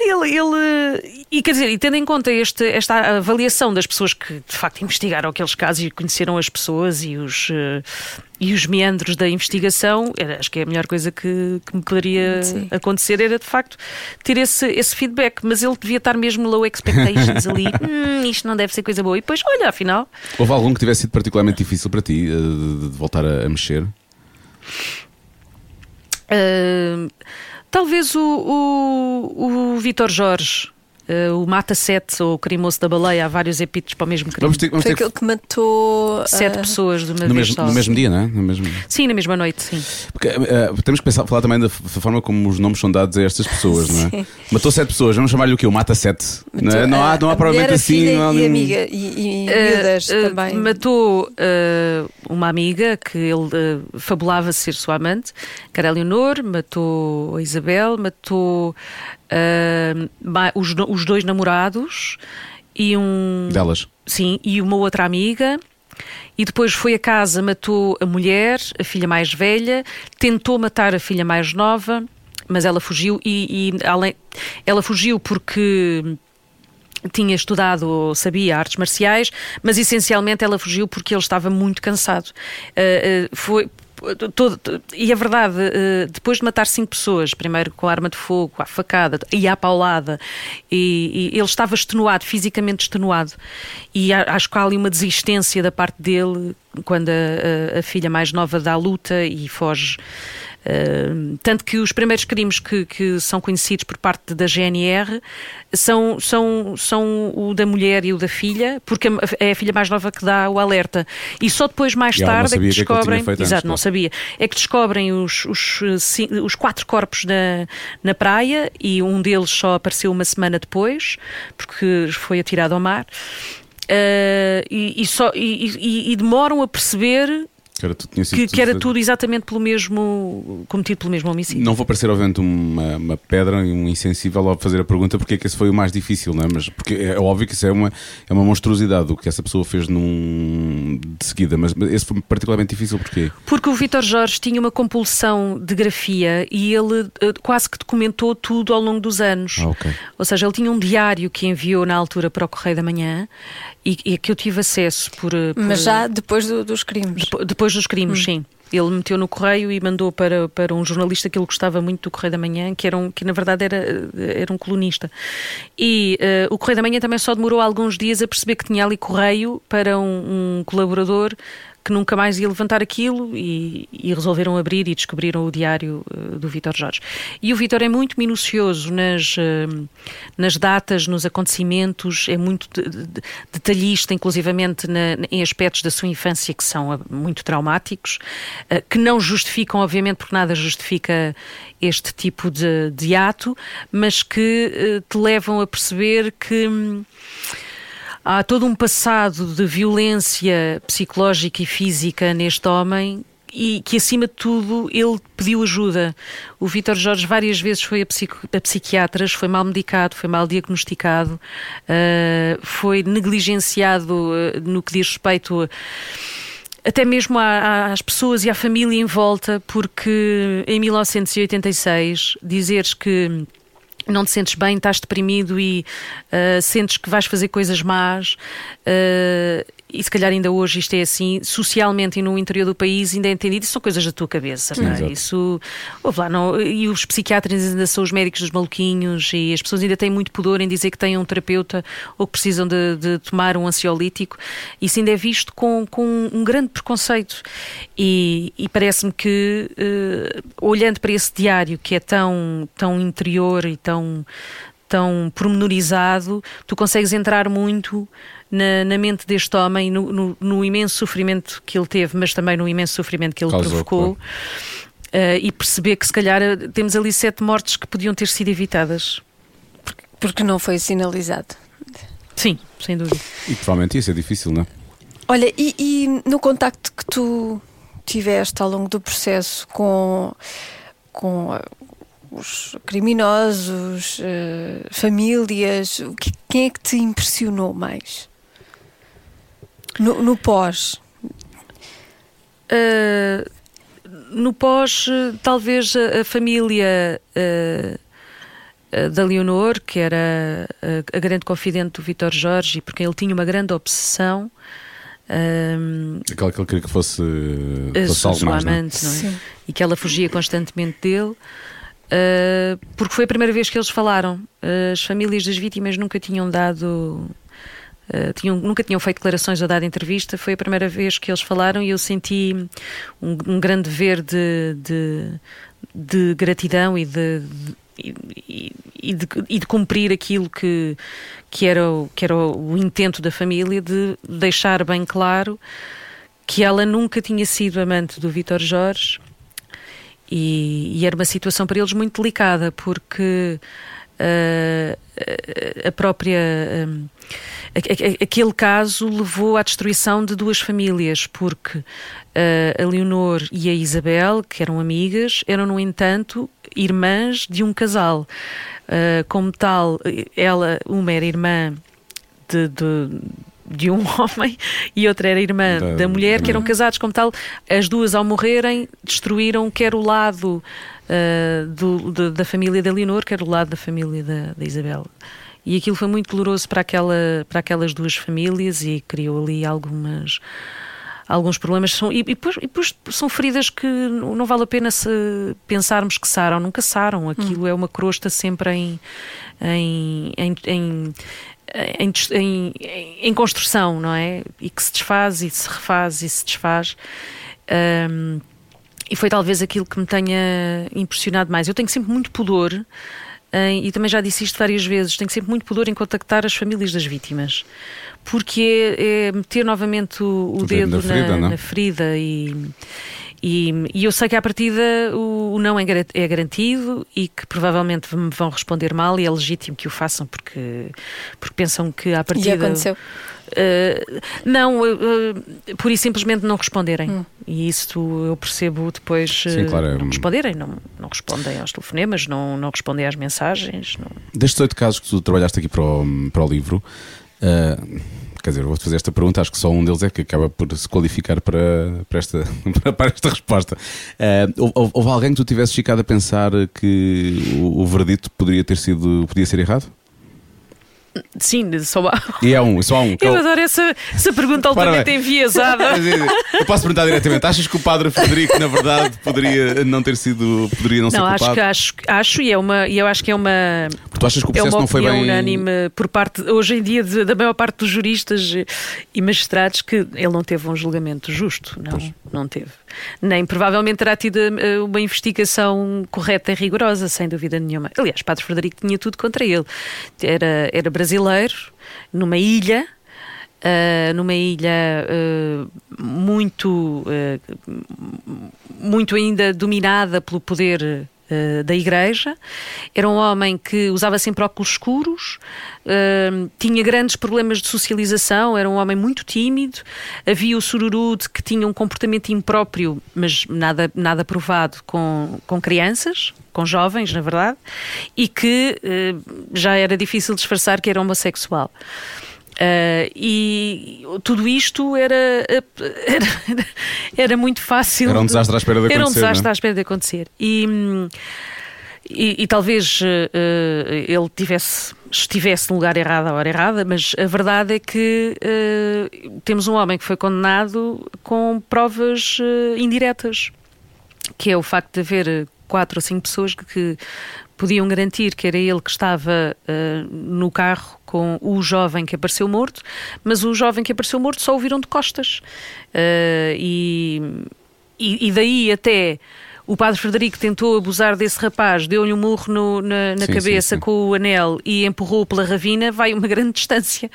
Ele, ele, e quer dizer, e tendo em conta este, esta avaliação das pessoas que de facto investigaram aqueles casos e conheceram as pessoas e os, eh, e os meandros da investigação, era- acho que é a melhor coisa que, que me poderia Sim. acontecer era de facto ter esse, esse feedback. Mas ele devia estar mesmo low expectations ali. Hum, isto não deve ser coisa boa. E depois, olha, afinal, Houve algum que tivesse sido particularmente difícil para ti eh, de, de voltar a, a mexer? ah, talvez o, o, o Vitor Jorge. Ah, o Mata 7 ou o Crimoso da Baleia, há vários epítetos para o mesmo crime. Vamos ter, vamos Foi ter aquele que matou. Sete ah, pessoas de uma no, vez mesmo, só. no mesmo dia, não é? No mesmo... Sim, na mesma noite, sim. Porque, eh, temos que pensar, falar também da, forma como os nomes são dados a estas pessoas, não é? Sim. Matou sete pessoas, vamos chamar-lhe o quê? O Mata Sete. Não, é? matou não há, a- não há a provavelmente mulher, a assim. filha não há e nenhum- amiga. E, e Eh, miúdas eh, também. Matou eh, uma amiga que ele eh, fabulava ser sua amante, que era a Leonor, matou a Isabel, matou ma- os, os dois namorados e um. Delas. Sim, e uma outra amiga. E depois foi a casa, matou a mulher, a filha mais velha, tentou matar a filha mais nova, mas ela fugiu e, e além, ela fugiu porque tinha estudado ou sabia artes marciais, mas essencialmente ela fugiu porque ele estava muito cansado. Uh, uh, foi todo- e a verdade, uh, depois de matar cinco pessoas, primeiro com arma de fogo, à facada e à paulada, e, e ele estava extenuado, fisicamente extenuado, e acho que há ali uma desistência da parte dele quando a, a- a filha mais nova dá a luta e foge. Uh, tanto que os primeiros crimes que, que são conhecidos por parte da GNR são, são, são o da mulher e o da filha, porque é a filha mais nova que dá o alerta. E só depois, mais E tarde, é que que é que descobrem. antes, Exato, não sabia. É que descobrem os, os, os quatro corpos na, na praia e um deles só apareceu uma semana depois, porque foi atirado ao mar. Uh, e, e só, e- e demoram a perceber Que era tudo, tinha sido que, que era tudo exatamente pelo mesmo cometido pelo mesmo homicídio. Não vou parecer, obviamente, uma, uma pedra e um insensível ao fazer a pergunta porque é que esse foi o mais difícil, não é? Mas porque é óbvio que isso é uma, é uma monstruosidade o que essa pessoa fez num, de seguida, mas esse foi particularmente difícil porque Porque o Vítor Jorge tinha uma compulsão de grafia e ele eh, quase que documentou tudo ao longo dos anos. Ah, ok. Ou seja, ele tinha um diário que enviou na altura para o Correio da Manhã e, e que eu tive acesso por. eh, por- Mas já depois do- dos crimes. Depo- Depois dos crimes, sim. Ele meteu no correio e mandou para, para um jornalista que ele gostava muito do Correio da Manhã, que, era um, que na verdade era, era um colunista. E eh, o Correio da Manhã também só demorou alguns dias a perceber que tinha ali correio para um, um colaborador que nunca mais ia levantar aquilo e, e resolveram abrir e descobriram o diário eh, do Vítor Jorge. E o Vítor é muito minucioso nas, eh, nas datas, nos acontecimentos, é muito de- de- detalhista, inclusivamente na- em aspectos da sua infância que são eh, muito traumáticos, que não justificam, obviamente, porque nada justifica este tipo de, de ato, mas que te levam a perceber que. Há todo um passado de violência psicológica e física neste homem e que, acima de tudo, ele pediu ajuda. O Vítor Jorge várias vezes foi a, a psiquiatras, foi mal medicado, foi mal diagnosticado, ah, foi negligenciado ah, no que diz respeito a até mesmo às pessoas e à família em volta, porque em 1986 dizeres que não te sentes bem, estás deprimido e ah, sentes que vais fazer coisas más. ah, e se calhar ainda hoje isto é assim, socialmente e no interior do país ainda é entendido, isso são coisas da tua cabeça. Sim, é? Isso, ouve lá, não, e os psiquiatras ainda são os médicos dos maluquinhos e as pessoas ainda têm muito pudor em dizer que têm um terapeuta ou que precisam de, de tomar um ansiolítico. Isso ainda é visto com, com um grande preconceito. E, e parece-me que, eh, olhando para esse diário que é tão, tão interior e tão, tão pormenorizado, tu consegues entrar muito na, na mente deste homem, no, no- no imenso sofrimento que ele teve, mas também no imenso sofrimento que ele Causou, provocou. claro. eh, e perceber que se calhar eh, temos ali sete mortes que podiam ter sido evitadas. Porque não foi sinalizado. Sim, sem dúvida. E provavelmente isso é difícil, não é? Olha, e, e no contacto que tu tiveste ao longo do processo com, com ah, os criminosos, eh, famílias, o que- quem é que te impressionou mais? No, no pós. Uh, no pós, talvez a, a família uh, da Leonor, que era a grande confidente do Vitor Jorge, porque ele tinha uma grande obsessão. um, Aquela que ele queria que fosse, a fosse sua algo mais, é? amante, não é? E que ela fugia constantemente dele. uh, porque foi a primeira vez que eles falaram. As famílias das vítimas nunca tinham dado. Uh, tinham, nunca tinham feito declarações ou dado entrevista. Foi a primeira vez que eles falaram e eu senti um, um grande dever de, de, de gratidão e de, de- e- e- de, e de cumprir aquilo que, que, era o, que era o intento da família de deixar bem claro que ela nunca tinha sido amante do Vítor Jorge e, e era uma situação para eles muito delicada porque ah, a própria a- aquele caso levou à destruição de duas famílias porque ah, a Leonor e a Isabel que eram amigas eram no entanto irmãs de um casal Ah, como tal ela uma era irmã de, de, de um homem e outra era irmã Da- da, mulher, da que eram casados como tal. As duas, ao morrerem, destruíram quer o lado ah, do- de- da família da Leonor, quer o lado da família da, da Isabel. E aquilo foi muito doloroso para, aquela, para aquelas duas famílias e criou ali algumas alguns problemas são, e, e, depois, e depois são feridas que não vale a pena se pensarmos que saram, nunca saram. Aquilo é uma crosta sempre em, em, em, em, em, em- em construção, não é? E que se desfaz e se refaz e se desfaz. Ahm, e foi talvez aquilo que me tenha impressionado mais. Eu tenho sempre muito pudor, em- e também já disse isto várias vezes, tenho sempre muito pudor em contactar as famílias das vítimas. Porque é, é meter novamente o, o O dedo dedo na ferida, na, não? na ferida e, e, e eu sei que à partida o, o não é, é garantido e que provavelmente me vão responder mal e é legítimo que o façam porque, porque pensam que à E partida. aconteceu. Uh, não, uh, uh, por isso simplesmente não responderem. Hum. E isso eu percebo depois. Sim, uh, claro, é não responderem, não, não respondem aos telefonemas, não, não respondem às mensagens. Não... Destes oito casos que tu trabalhaste aqui para o, para o livro, quer dizer, vou-te fazer esta pergunta, acho que só um deles é que acaba por se qualificar para, para, esta, para esta resposta. Ah, houve, houve alguém que tu tivesses ficado a pensar que o, o verdito poderia ter sido, podia ser errado? Sim, só há. E é um, só há um. é Eu o- adoro essa, essa pergunta altamente enviesada. Eu posso perguntar diretamente: achas que o padre Frederico, na verdade, poderia não ter sido, poderia não, ser Não, acho culpado? que acho, acho e é uma, e eu acho que é uma Porque tu achas que o é processo uma não foi bem. unânime por parte hoje em dia da maior parte dos juristas e magistrados que ele não teve um julgamento justo, não, Pois. não teve. Nem provavelmente terá tido eh, uma investigação correta e rigorosa, sem dúvida nenhuma. Aliás, Padre Frederico tinha tudo contra ele. Era, era brasileiro, numa ilha. ah, numa ilha ah, muito ah, muito ainda dominada pelo poder eh, da igreja. Era um homem que usava sempre óculos escuros, eh, tinha grandes problemas de socialização, era um homem muito tímido. Havia o sururu de que tinha um comportamento impróprio, mas nada, nada provado com, com crianças, com jovens, na verdade, e que eh, já era difícil disfarçar que era homossexual. Uh, e tudo isto era, era, era muito fácil. Era um de- desastre à espera de Era um acontecer, desastre não é? à espera de acontecer. E, e, e talvez eh, ele tivesse, estivesse no lugar errado à hora errada, mas a verdade é que eh, temos um homem que foi condenado com provas indiretas que é o facto de haver quatro ou cinco pessoas que, que podiam garantir que era ele que estava no carro com o jovem que apareceu morto, mas o jovem que apareceu morto só o viram de costas. Eh, e, e, e daí até o padre Frederico tentou abusar desse rapaz, deu-lhe um murro no- na, na Sim, cabeça sim, sim. com o anel e empurrou pela ravina, vai uma grande distância.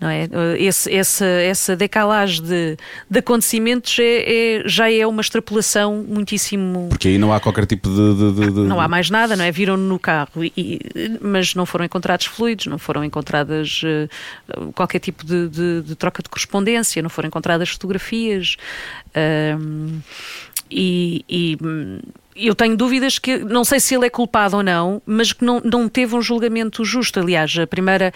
Não é? Esse- essa, essa decalagem de, de acontecimentos é- é- já é uma extrapolação muitíssimo. Porque aí não há qualquer tipo de. de- de- Não há mais nada, não é? Viram-no no carro, e- e- mas não foram encontrados fluidos, não foram encontradas eh, qualquer tipo de, troca de correspondência, não foram encontradas fotografias. ahm, e, e, hum, eu tenho dúvidas que, não sei se ele é culpado ou não, mas que não, não teve um julgamento justo. Aliás, a primeira,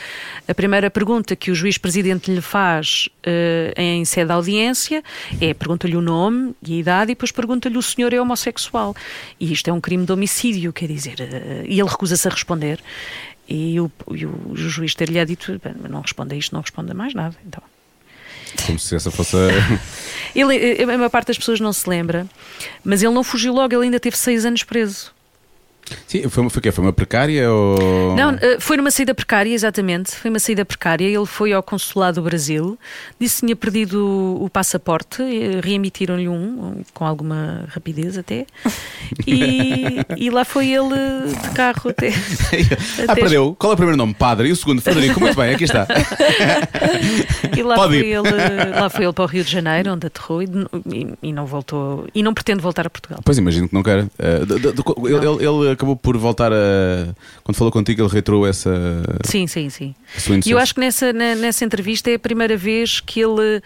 a primeira pergunta que o juiz presidente lhe faz eh, em sede de audiência é pergunta-lhe o nome e a idade e depois pergunta-lhe o senhor é homossexual. E isto é um crime de homicídio, quer dizer, eh, e ele recusa-se a responder. E o, e o juiz ter-lhe dito: "Bem, não responda isto, não responda mais nada. Então. Como se essa fosse. Ele, a maior parte das pessoas não se lembra, mas ele não fugiu logo, ele ainda teve seis anos preso. Sim, foi, foi, foi uma precária ou. Não, eh, foi numa saída precária, exatamente. Foi uma saída precária. Ele foi ao consulado do Brasil, disse que tinha perdido o, passaporte, eh, reemitiram-lhe um, com alguma rapidez até, e, e lá foi ele de carro até. ah, até- perdeu. Qual é o primeiro nome? Padre. E o segundo? Frederico. Muito bem, aqui está. E lá Pode foi, ir. ele, lá foi ele para o Rio de Janeiro, onde aterrou e, e- e não voltou, e não pretende voltar a Portugal. Pois imagino que não quer. Eh, de- ele, ele- ele acabou por voltar a. Quando falou contigo, ele reiterou essa Sim, sim, sim. E eu acho que nessa, na- nessa entrevista é a primeira vez que ele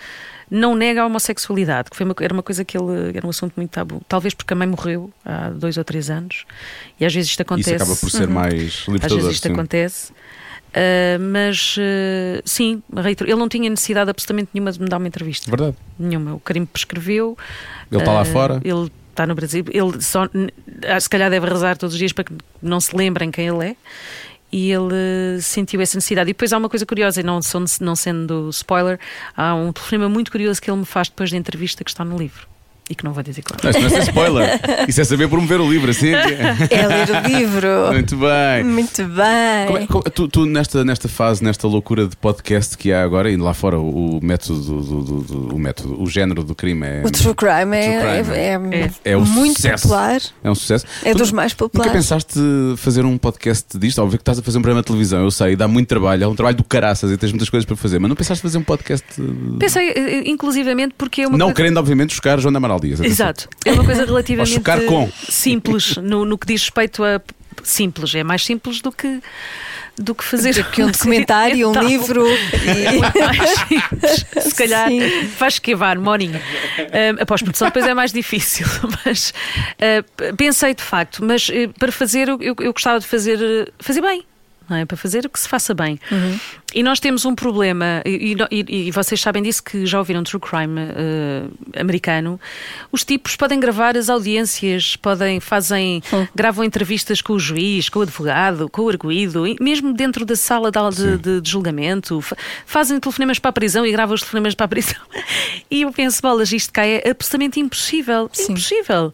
não nega a homossexualidade, que foi uma, era uma coisa que ele era um assunto muito tabu. Talvez porque a mãe morreu há dois ou três anos e às vezes isto acontece. Isso acaba por ser Uhum. mais Às vezes libertador. isto sim. acontece. Ah, mas ah, sim, reitero, ele não tinha necessidade absolutamente nenhuma de me dar uma entrevista. Verdade. Nenhuma. O Carimbo prescreveu. Ele está lá Ah, fora. Ele está no Brasil. Ele só, ah, se calhar deve rezar todos os dias para que não se lembrem quem ele é. E ele sentiu essa necessidade. E depois há uma coisa curiosa, e não, não sendo spoiler, há um telefonema muito curioso que ele me faz depois da entrevista que está no livro. E que não vou dizer claro. Não, isso não é ser spoiler. Isso é saber promover o livro, assim. É ler o livro. Muito bem. Muito bem. Como é- como- tu, tu nesta, nesta fase, nesta loucura de podcast que há agora, e lá fora o, o método, do, do- do- o método, o género do crime é, O true crime é, True crime, é, é. É um muito sucesso. popular. é um sucesso. É Tu dos mais Nunca populares. pensaste fazer um podcast disto? Óbvio que estás a fazer um programa de televisão, eu sei, dá muito trabalho, é um trabalho do caraças e tens muitas coisas para fazer, mas não pensaste fazer um podcast. de- Pensei, eh, inclusivamente, porque é uma não coisa... querendo, obviamente, chocar João da Amaral Dias. atenção. Exato. É uma coisa relativamente chocar com. simples no, no que diz respeito a simples. É mais simples do que do que fazer Do que um documentário, um documental. livro. É muito mais simples. Se calhar Sim. vais esquivar uma horinha. Ah, a pós-produção depois é mais difícil. Mas p- pensei de facto, mas eh, para fazer, eu, eu gostava de fazer, eh, fazer bem. Não é? Para fazer o que se faça bem. E nós temos um problema, e, e- e vocês sabem disso que já ouviram True Crime eh, americano. Os tipos podem gravar as audiências, podem, fazem, gravam entrevistas com o juiz, com o advogado, com o arguído, e mesmo dentro da sala de, de- de- de julgamento, fa- fazem telefonemas para a prisão e gravam os telefonemas para a prisão. E eu penso, bolas, isto cá é absolutamente impossível. Sim. Impossível.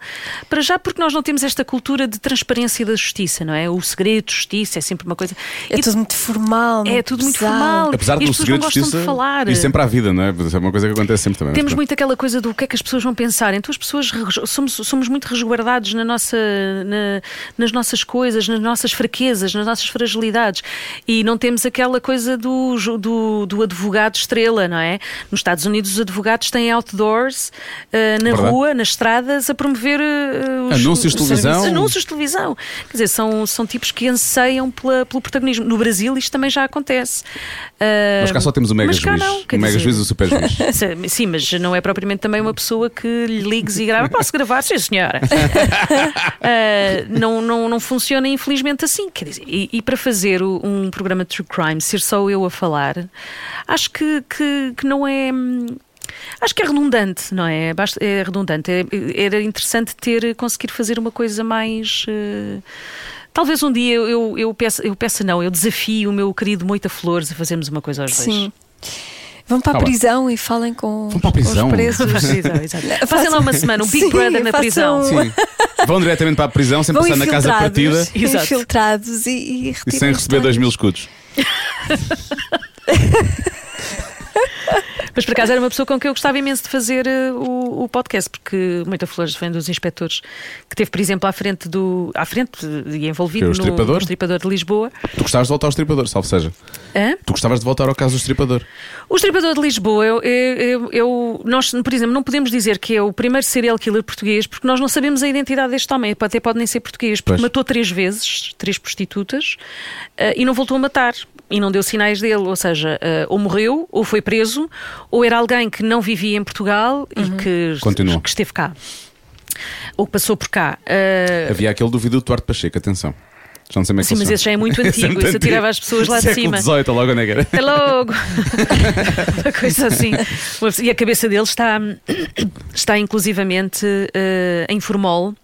Para já, porque nós não temos esta cultura de transparência da justiça, não é? O segredo de justiça é sempre uma coisa. É E tudo muito formal. é tudo muito pesado. formal. Apesar E do as pessoas segredo não de gostam justiça, de falar. e sempre à vida, não é? É uma coisa que acontece sempre também. Temos mas muito aquela coisa do que é que as pessoas vão pensar. Então as pessoas somos, somos muito resguardados na nossa, na- nas nossas coisas, nas nossas fraquezas, nas nossas fragilidades. E não temos aquela coisa do, do, do advogado estrela, não é? Nos Estados Unidos os advogados têm outdoors, eh, na Verdade. rua, nas estradas, a promover eh, os, Anúncios de televisão. Anúncios de televisão. Quer dizer, são, são tipos que anseiam pela- pelo protagonismo. No Brasil isto também já acontece. Eh, Nós cá só temos o mega mas juiz. não, o mega dizer- juiz e o super juiz. Sim, mas não é propriamente também uma pessoa que lhe ligues e grava. Posso gravar? Sim, senhora. Ah, não, não, não funciona, infelizmente, assim. Quer dizer, e, e para fazer o- um programa de true crime, ser só eu a falar, acho que, que, que não é. hum, Acho que é redundante, não é? É redundante. É- Era interessante ter conseguir fazer uma coisa mais. eh, Talvez um dia eu, eu, eu peça, eu peça não, eu desafio o meu querido Moita Flores a fazermos uma coisa aos dois. Sim. Vão para a bem. prisão e falem com, Vão para a prisão? os presos. Fazem lá uma semana, um Big Sim, Brother na prisão. Sim. Vão diretamente para a prisão sem Vão passar na casa partida Exato. infiltrados e, e, e sem receber 2 histórias. mil escudos. Mas por acaso era uma pessoa com quem eu gostava imenso de fazer eh, o, o podcast, porque Moita Flores vem dos inspectores que teve, por exemplo, à frente do. à frente e envolvido é no, Estripador? no Estripador de Lisboa. Tu gostavas de voltar ao estripador, salvo seja. Hã? Tu gostavas de voltar ao caso do estripador. O Estripador de Lisboa, eu, eu, eu- nós, por exemplo, não podemos dizer que é o primeiro serial killer português porque nós não sabemos a identidade deste homem. Até pode nem ser português, porque Pois. matou três vezes, três prostitutas, eh, e não voltou a matar. E não deu sinais dele, ou seja, eh, ou morreu, ou foi preso, ou era alguém que não vivia em Portugal e que, Continua. que esteve cá. Ou que passou por cá. Eh, Havia aquele do Vido Duarte Pacheco, atenção. Já não sei como é sim, mas funciona. esse já é muito é antigo. Isso atirava as pessoas lá de cima. XVIII, logo onde é que era? Até logo! Uma coisa assim. E a cabeça dele está, está inclusivamente eh, em formol.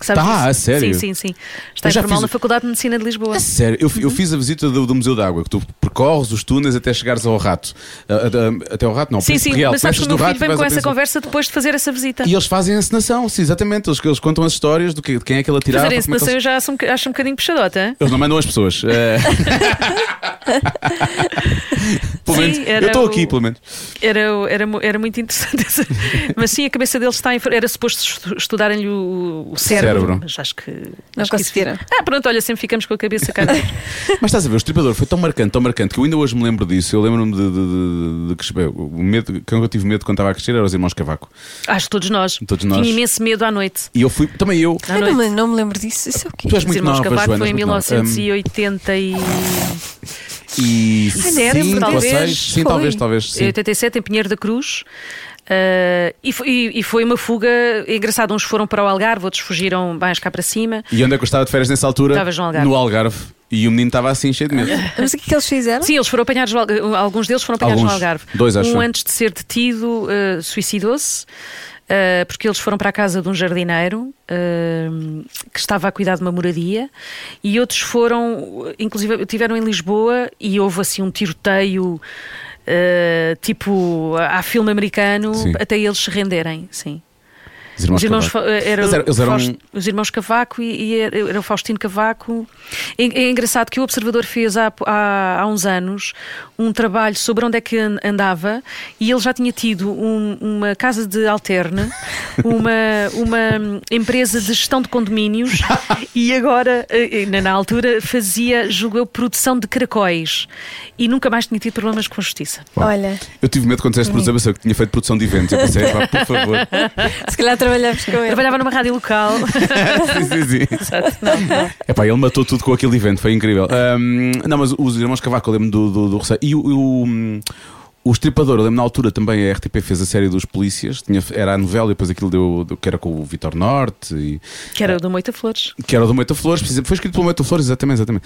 Sabes Tá, a sério? Sim, sim, sim. Está em já formol fiz- na Faculdade de Medicina de Lisboa. É sério, eu, eu fiz a visita do, do Museu d'Água, que tu percorres os túneis até chegares ao rato. Ah, ah, até ao rato, não, Sim, Príncipe sim, Real. mas sabes que o meu filho vais com essa conversa depois de fazer essa visita. E eles fazem a encenação, sim, exatamente. Eles, eles contam as histórias do que, de quem é que ele atirava. Fazer a como é encenação eu eles... já acho um, acho um bocadinho puxadota. hein? eles não mandam as pessoas. pelo menos, eu estou aqui, pelo menos. Era, era, era muito interessante. essa- Mas sim, a cabeça dele está em. Era suposto estu- estudarem-lhe o, o cérebro, Cérebro. Mas acho que. Não acho que conseguiram. Ah, pronto, olha, sempre ficamos com a cabeça cá. Mas estás a ver, o estripador foi tão marcante, tão marcante, que eu ainda hoje me lembro disso. Eu lembro-me de, de, de, de crescer. O medo, quando eu tive medo quando estava a crescer era os irmãos Cavaco. Acho que todos nós. Todos nós. Tinha imenso medo à noite. E eu fui, também eu. À Eu não noite. me, não me lembro disso. Isso é o quê? Tu és Os muito Irmãos nova, Cavaco Joana. foi em és muito nova. 1980 e... E sério? cinco ou Talvez. Sim, talvez, talvez. Sim. 87 em Pinheiro da Cruz. Ah, e, foi, e- foi uma fuga engraçada. Uns foram para o Algarve, outros fugiram mais cá para cima. E onde é que eu estava de férias nessa altura? Estavas no Algarve. No Algarve. E o menino estava assim, cheio de medo. Mas o que é que eles fizeram? Sim, eles foram apanhados, alguns deles foram apanhados Alguns. no Algarve. Dois, acho Um antes de ser detido ah, suicidou-se. ah, porque eles foram para a casa de um jardineiro ah, que estava a cuidar de uma moradia e outros foram, inclusive tiveram em Lisboa e houve assim um tiroteio ah, tipo a filme americano Sim. até eles se renderem, sim. Os irmãos Os irmãos, Cavaco. Era Eles eram- eles eram- Faust- os irmãos Cavaco e, e era, era o Faustino Cavaco. É, é engraçado que o Observador fez há, há, há uns anos um trabalho sobre onde é que an- andava e ele já tinha tido um- uma casa de alterne, uma, uma empresa de gestão de condomínios e agora, eh, na na altura, fazia, julgo eu, produção de caracóis e nunca mais tinha tido problemas com a justiça. Olha, Eu tive medo quando disseste eu pensei que tinha feito produção de eventos. Eu pensei, pá, por favor. se calhar trabalhamos com ele. Trabalhava numa rádio local. sim, sim, sim. Epá, ele matou tudo com aquele evento, foi incrível. Ahm, não, mas os irmãos Cavaco, eu lembro do, do, do receio. E o. o, hum, o Estripador, eu lembro na altura também a RTP fez a série dos polícias, tinha, era a novela e depois aquilo deu, deu- que era com o Vitor Norte e, Que era o do Moita Flores. que era o do Moita Flores, foi escrito pelo Moita Flores, exatamente, exatamente.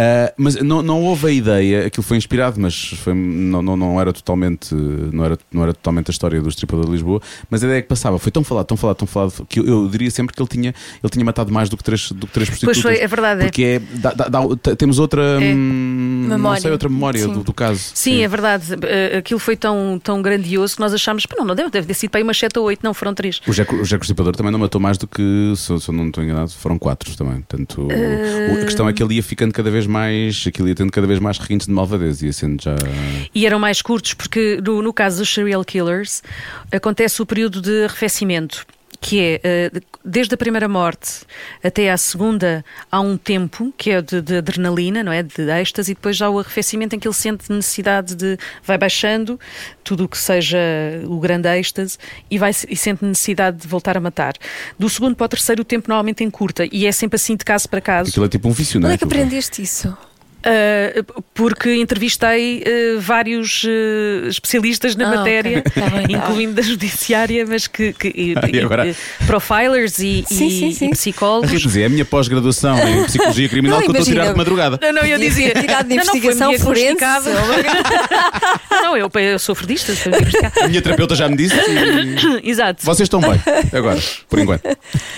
Ah, mas não, não houve a ideia, aquilo foi inspirado, mas foi, não, não, não era totalmente não era, não era totalmente a história do Estripador de Lisboa, mas a ideia que passava foi tão falado, tão falado, tão falado, que eu, eu diria sempre que ele tinha, ele tinha matado mais do que três, do que três prostitutas. Pois foi, é verdade. é. Porque é, dá- dá- dá- temos outra É. hum, não Memória. sei, outra memória Sim. do, do caso. Sim, é verdade. Eh, Aquilo foi tão, tão grandioso que nós achámos, não, não deve, deve ter sido para aí umas 7 ou 8, não, foram 3. O Jeco, o Jeco Estripador também não matou mais do que, se, eu- se eu não estou enganado, foram quatro também. Portanto, Eh, a questão é que ele ia ficando cada vez mais, aquilo ia tendo cada vez mais requintes de malvadez, ia sendo já. E eram mais curtos, porque no, no caso dos serial killers acontece o período de arrefecimento. Que é, eh, de- desde a primeira morte até à segunda, há um tempo que é de, de adrenalina, não é? De êxtase, e depois já o arrefecimento em que ele sente necessidade de. vai baixando tudo o que seja o grande êxtase e, vai, e sente necessidade de voltar a matar. Do segundo para o terceiro, o tempo normalmente encurta, e é sempre assim de caso para caso. Aquilo é tipo um vício, não é? é que aprendeste isso? Uh, porque entrevistei uh, vários uh, especialistas na Ah, matéria, ok. Tá bem, tá. incluindo da judiciária, mas que, que- e- Ah, e agora? e- profilers e, Sim, sim, sim. e Quer psicólogos. dizer, é a minha pós-graduação em psicologia criminal Não, que eu estou a tirar de madrugada. Não, não, eu dizia. Tirado de não, não, foi investigação diagnosticado. forense. Não, eu, eu sou diagnosticada. A minha terapeuta já me disse e Exato. vocês estão bem, agora, por enquanto.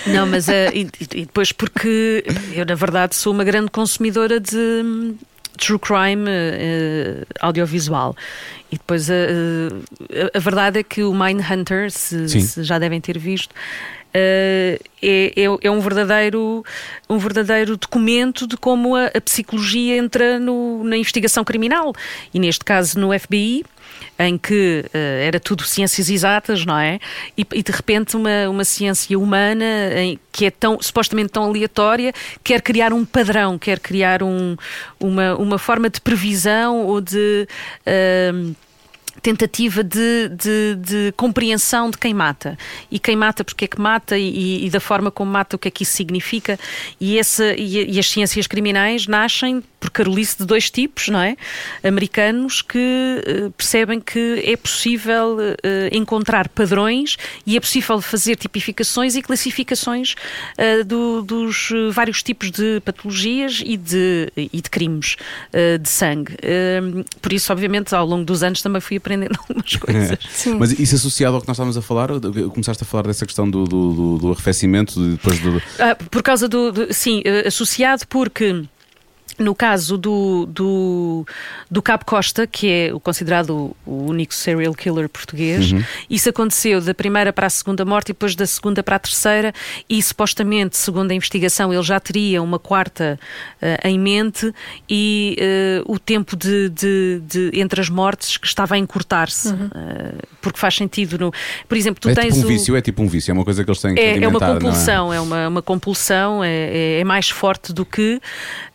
Não, mas e, depois porque eu, na verdade, sou uma grande consumidora de true crime uh, audiovisual. E depois uh, uh, a, verdade é que o Mindhunter, se, se já devem ter visto, eh, é, é, é um, verdadeiro, um verdadeiro documento de como a, a psicologia entra no, na investigação criminal. E neste caso no FBI, em que uh, era tudo ciências exatas, não é? E, e, de repente uma, uma ciência humana em, que é tão supostamente tão aleatória quer criar um padrão, quer criar um, uma, uma forma de previsão ou de uh, tentativa de, de, de, compreensão de quem mata e quem mata porque é que mata e, e, da forma como mata o que é que isso significa e, essa, e, e as ciências criminais nascem por carolice de dois tipos, não é? Americanos que uh, percebem que é possível uh, encontrar padrões e é possível fazer tipificações e classificações uh, do, dos vários tipos de patologias e de, e de crimes de sangue. por isso, obviamente, ao longo dos anos também fui aprendendo algumas coisas. Sim. Mas isso associado ao que nós estávamos a falar, começaste a falar dessa questão do, do, do, do arrefecimento depois do. Ah, por causa do, do. Sim, associado porque no caso do, do, do Cabo Costa, que é o considerado o único serial killer português, uhum. isso aconteceu da primeira para a segunda morte e depois da segunda para a terceira, e supostamente, segundo a investigação, ele já teria uma quarta uh, em mente e uh, o tempo de, de, de, entre as mortes que estava a encurtar-se, uhum. uh, porque faz sentido. No, por exemplo, tu é tens. Tipo um vício, é tipo um vício, é uma coisa que eles têm que é, é uma compulsão, é? é? uma, uma compulsão, é, é mais forte do que.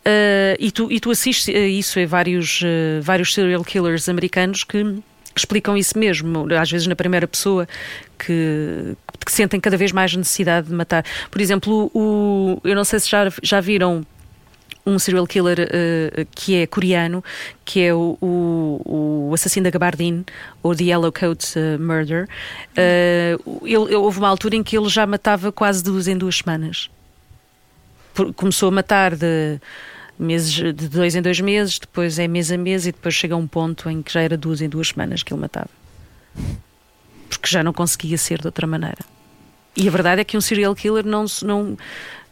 Uh, e, tu, e tu assistes a isso em vários, uh, vários serial killers americanos que explicam isso mesmo, às vezes na primeira pessoa, que, que sentem cada vez mais necessidade de matar. Por exemplo, o, eu não sei se já, já viram um serial killer uh, que é coreano, que é o, o, o assassino da Gabardine, ou The Yellow Coat uh, Murder. Uh, ele, houve uma altura em que ele já matava quase duas em duas semanas. Por, começou a matar de meses de dois em dois meses, depois é mês a mês e depois chega a um ponto em que já era duas em duas semanas que ele matava. Porque já não conseguia ser de outra maneira. E a verdade é que um serial killer não, não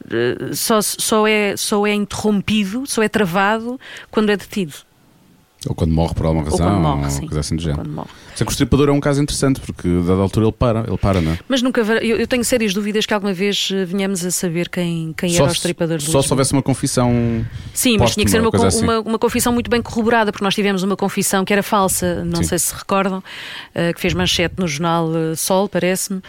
eh, só, só, é, só é interrompido, só é travado quando é detido. Ou quando morre por alguma razão, ou quando morre, ou sim. coisa assim do género. Quando morre. Sei que o estripador é um caso interessante, porque dada altura ele para, ele para, não é? Mas nunca eu, eu tenho sérias dúvidas que alguma vez eh, venhamos a saber quem, quem só era o estripador Só se houvesse uma confissão. Sim, mas tinha que ser uma, uma, assim. uma, uma, confissão muito bem corroborada, porque nós tivemos uma confissão que era falsa, não sim. sei se recordam, uh, que fez manchete no jornal uh, Sol, parece-me, uh,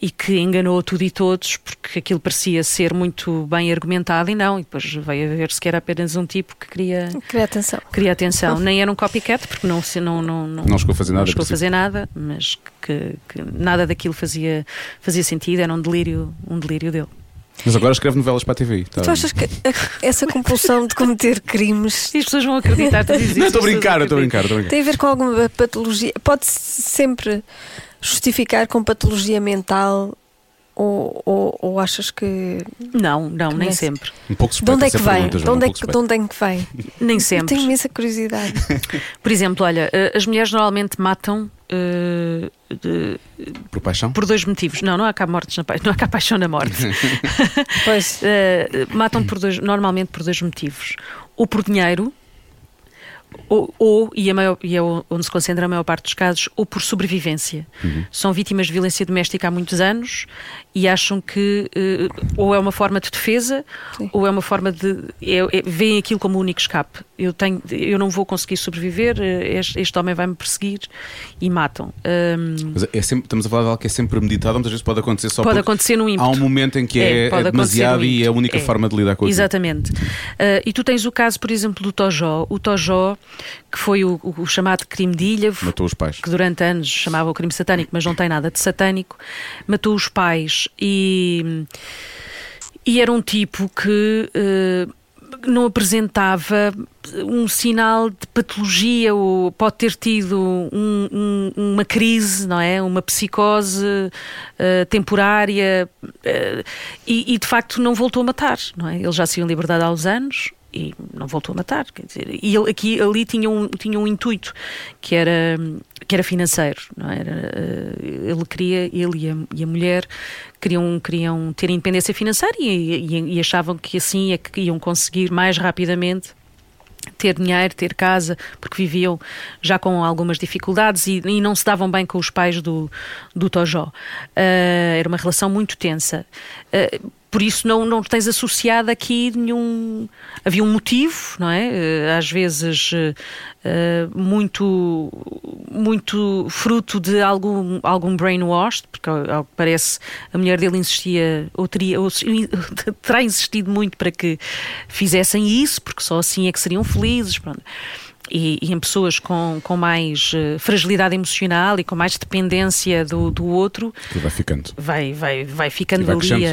e que enganou tudo e todos, porque aquilo parecia ser muito bem argumentado e não, e depois veio a ver-se que era apenas um tipo que queria. Queria atenção. Queria atenção. Nem era um copycat, porque não, não, não, não não chegou a fazer nada. Não chegou a fazer nada, mas que, que, nada daquilo fazia, fazia sentido, era um delírio, um delírio dele. Mas agora escreve novelas para a TV. Tá. Tu achas que essa compulsão de cometer crimes. E as pessoas vão acreditar tu dizes Não, estou a brincar, estou a brincar, estou a brincar. Tem a ver com alguma patologia. Pode sempre justificar com patologia mental ou, ou, ou, achas que. Não, não, nem sempre. Um pouco suspeito, de onde é que vem? De onde, é que, de onde é que vem? Nem sempre. Eu tenho imensa curiosidade. Por exemplo, olha, eh, as mulheres normalmente matam. Uh, de, por paixão? Por dois motivos. Não, não há cá mortes na não há cá paixão na morte. pois. Uh, matam por dois, normalmente por dois motivos. Ou por dinheiro, ou, ou e, a maior, e é onde se concentra a maior parte dos casos, ou por sobrevivência. Uhum. São vítimas de violência doméstica há muitos anos e acham que uh, ou é uma forma de defesa Sim. ou é uma forma de. É, é, veem aquilo como o único escape. Eu, tenho, eu não vou conseguir sobreviver, eh, este, este homem vai me perseguir e matam. Um, Mas é sempre, estamos a falar de algo que é sempre meditado, muitas vezes pode acontecer só Pode acontecer num ímpeto. Há um momento em que é, é, é demasiado e é a única é. forma de lidar com isso. Exatamente. Uh, e tu tens o caso, por exemplo, do Tojó. O Tojó, que foi o, o, chamado crime de ilha, matou os pais. que durante anos chamava o crime satânico, mas não tem nada de satânico, matou os pais e, e era um tipo que uh, não apresentava um sinal de patologia ou pode ter tido um, um, uma crise, não é? Uma psicose uh, temporária uh, e, e, de facto não voltou a matar, não é? Ele já saiu em liberdade há uns anos e não voltou a matar. Quer dizer, e ele aqui ali tinha um, tinha um intuito que era, que era financeiro. Não era, uh, ele queria, ele e a, e a, mulher queriam, queriam ter independência financeira e, e, e, achavam que assim é que iam conseguir mais rapidamente ter dinheiro, ter casa, porque viviam já com algumas dificuldades e, e não se davam bem com os pais do, do Tojó. Uh, era uma relação muito tensa. Uh, por isso não, não tens associado aqui nenhum. Havia um motivo, não é? Uh, às vezes muito, muito fruto de algum, algum brainwash, porque ao que parece a mulher dele insistia, ou, teria, ou terá insistido muito para que fizessem isso, porque só assim é que seriam felizes. Pronto. E, e, em pessoas com, com mais uh, fragilidade emocional e com mais dependência do, do outro que vai ficando vai, vai, vai ficando vai ali a,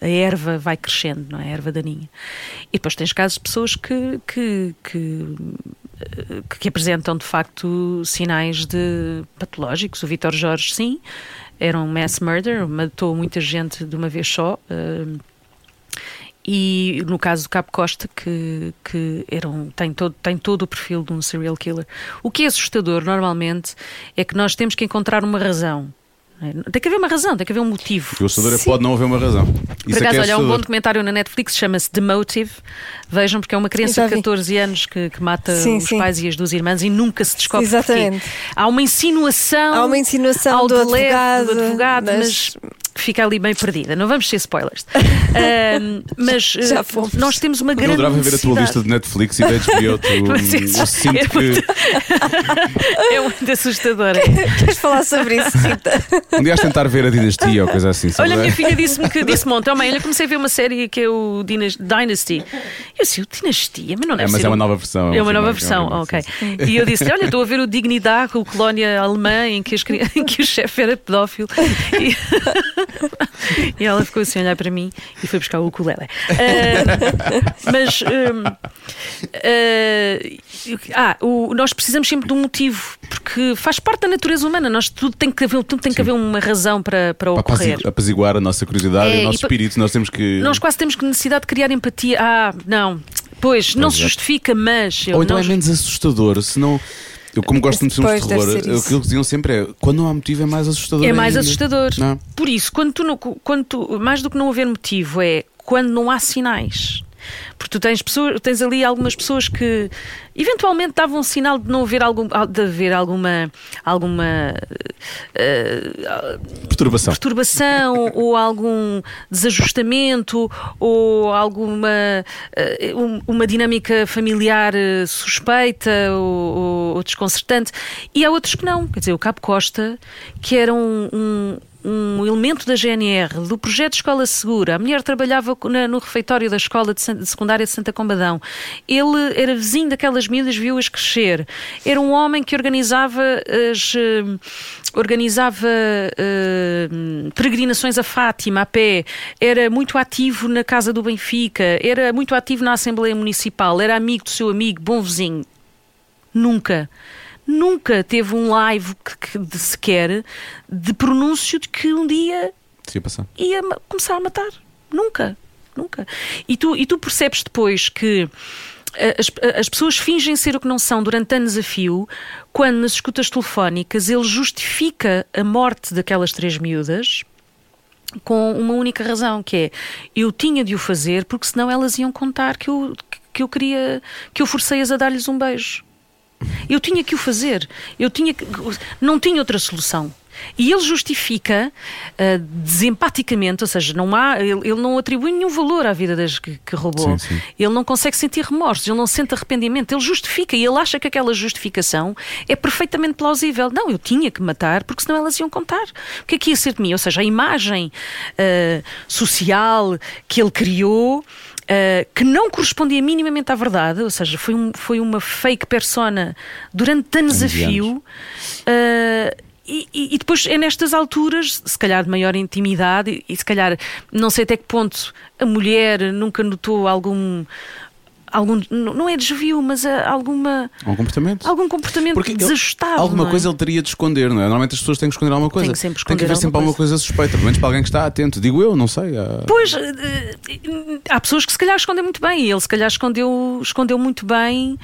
a, a, erva vai crescendo, não é? A erva daninha e depois tens casos de pessoas que, que, que que apresentam de facto sinais de patológicos. O Vitor Jorge, sim, era um mass murder, matou muita gente de uma vez só. Uh, e no caso do Cabo Costa, que, que era um, tem, todo, tem todo o perfil de um serial killer. O que é assustador, normalmente, é que nós temos que encontrar uma razão tem que haver uma razão, tem que haver um motivo. O assustador é pode não haver uma razão. Por Isso acaso, é olha, há um bom documentário na Netflix, chama-se The Motive. Vejam, porque é uma criança de 14 anos que, que mata sim, os sim. pais e as duas irmãs e nunca se descobre Exatamente. Porquê. Há uma insinuação. Há uma insinuação ao do advogado, do advogado mas... mas que fica ali bem perdida. Não vamos ser spoilers. uh, mas uh, nós temos uma grande. Eu adorava ver a tua lista de Netflix e da HBO. Tu, mas eu sinto é que. Muito... é muito assustadora. Queres falar sobre isso, Rita? Um dia tentar ver a Dinastia ou coisa assim. Olha, a minha filha disse-me que disse ontem, oh, mãe, olha, comecei a ver uma série que é o Dynasty. Eu disse, o Dinastia, mas não deve é, mas ser. é uma nova versão. É uma nova versão, é ok. E eu disse, olha, estou a ver o Dignidade, o colónia alemã, em que, as, em que o chefe era pedófilo. E... e ela ficou assim a olhar para mim e foi buscar o ukulele. Uh, mas. Uh, uh, ah, o, nós precisamos sempre de um motivo, porque faz parte da natureza humana. Nós, tudo tem que haver, tudo tem que haver uma razão para, para ocorrer. Para apaziguar a nossa curiosidade é, e o nosso e espírito. Nós temos que. Nós quase temos que necessidade de criar empatia. Ah, não. Pois, não se justifica, mas. Ou então não... é menos assustador, se não. Eu, como gosto de filmes de terror, o que eles diziam sempre é quando não há motivo é mais assustador. É mais ainda. assustador. Não. Por isso, quando tu, quando tu, mais do que não haver motivo, é quando não há sinais. Porque tu tens, pessoas, tens ali algumas pessoas que eventualmente davam um sinal de não haver, algum, de haver alguma, alguma uh, perturbação, perturbação ou algum desajustamento ou alguma uh, uma dinâmica familiar eh, suspeita ou, ou, desconcertante. E há outros que não. Quer dizer, o Cabo Costa, que era um, um um elemento da GNR, do projeto Escola Segura. A mulher trabalhava no refeitório da escola de secundária de Santa Combadão. Ele era vizinho daquelas miúdas, viu-as crescer. Era um homem que organizava as uh, organizava uh, peregrinações a Fátima a pé, era muito ativo na Casa do Benfica, era muito ativo na Assembleia Municipal, era amigo do seu amigo, bom vizinho. Nunca nunca teve um live que, que, de sequer de pronúncio de que um dia ia começar a matar. Nunca, nunca. E tu, e tu percebes depois que eh, as, as, pessoas fingem ser o que não são durante anos a fio, quando nas escutas telefónicas ele justifica a morte daquelas três miúdas com uma única razão, que é eu tinha de o fazer porque senão elas iam contar que eu, que eu queria, que eu forcei-as a dar-lhes um beijo. Eu tinha que o fazer. Eu tinha que... Não tinha outra solução. E ele justifica uh, desempaticamente, ou seja, não há, ele, ele, não atribui nenhum valor à vida das que, que roubou. Sim, sim. Ele não consegue sentir remorsos, ele não sente arrependimento, ele justifica e ele acha que aquela justificação é perfeitamente plausível. Não, eu tinha que matar porque senão elas iam contar. O que é que ia ser de mim? Ou seja, a imagem uh, social que ele criou Uh, que não correspondia minimamente à verdade, ou seja, foi, um, foi uma fake persona durante anos a fio. Uh, e, e, depois é nestas alturas, se calhar de maior intimidade, e, e se calhar não sei até que ponto a mulher nunca notou algum algum não é desvio, mas alguma algum comportamento, algum comportamento Porque desajustado. Ele, alguma é? coisa ele teria de esconder, não é? Normalmente as pessoas têm que esconder alguma coisa. Tem que, sempre esconder tem que haver sempre alguma coisa. coisa suspeita, pelo menos para alguém que está atento. Digo eu, não sei. Há... Pois eh, há pessoas que se calhar escondem muito bem, e ele se calhar escondeu, escondeu muito bem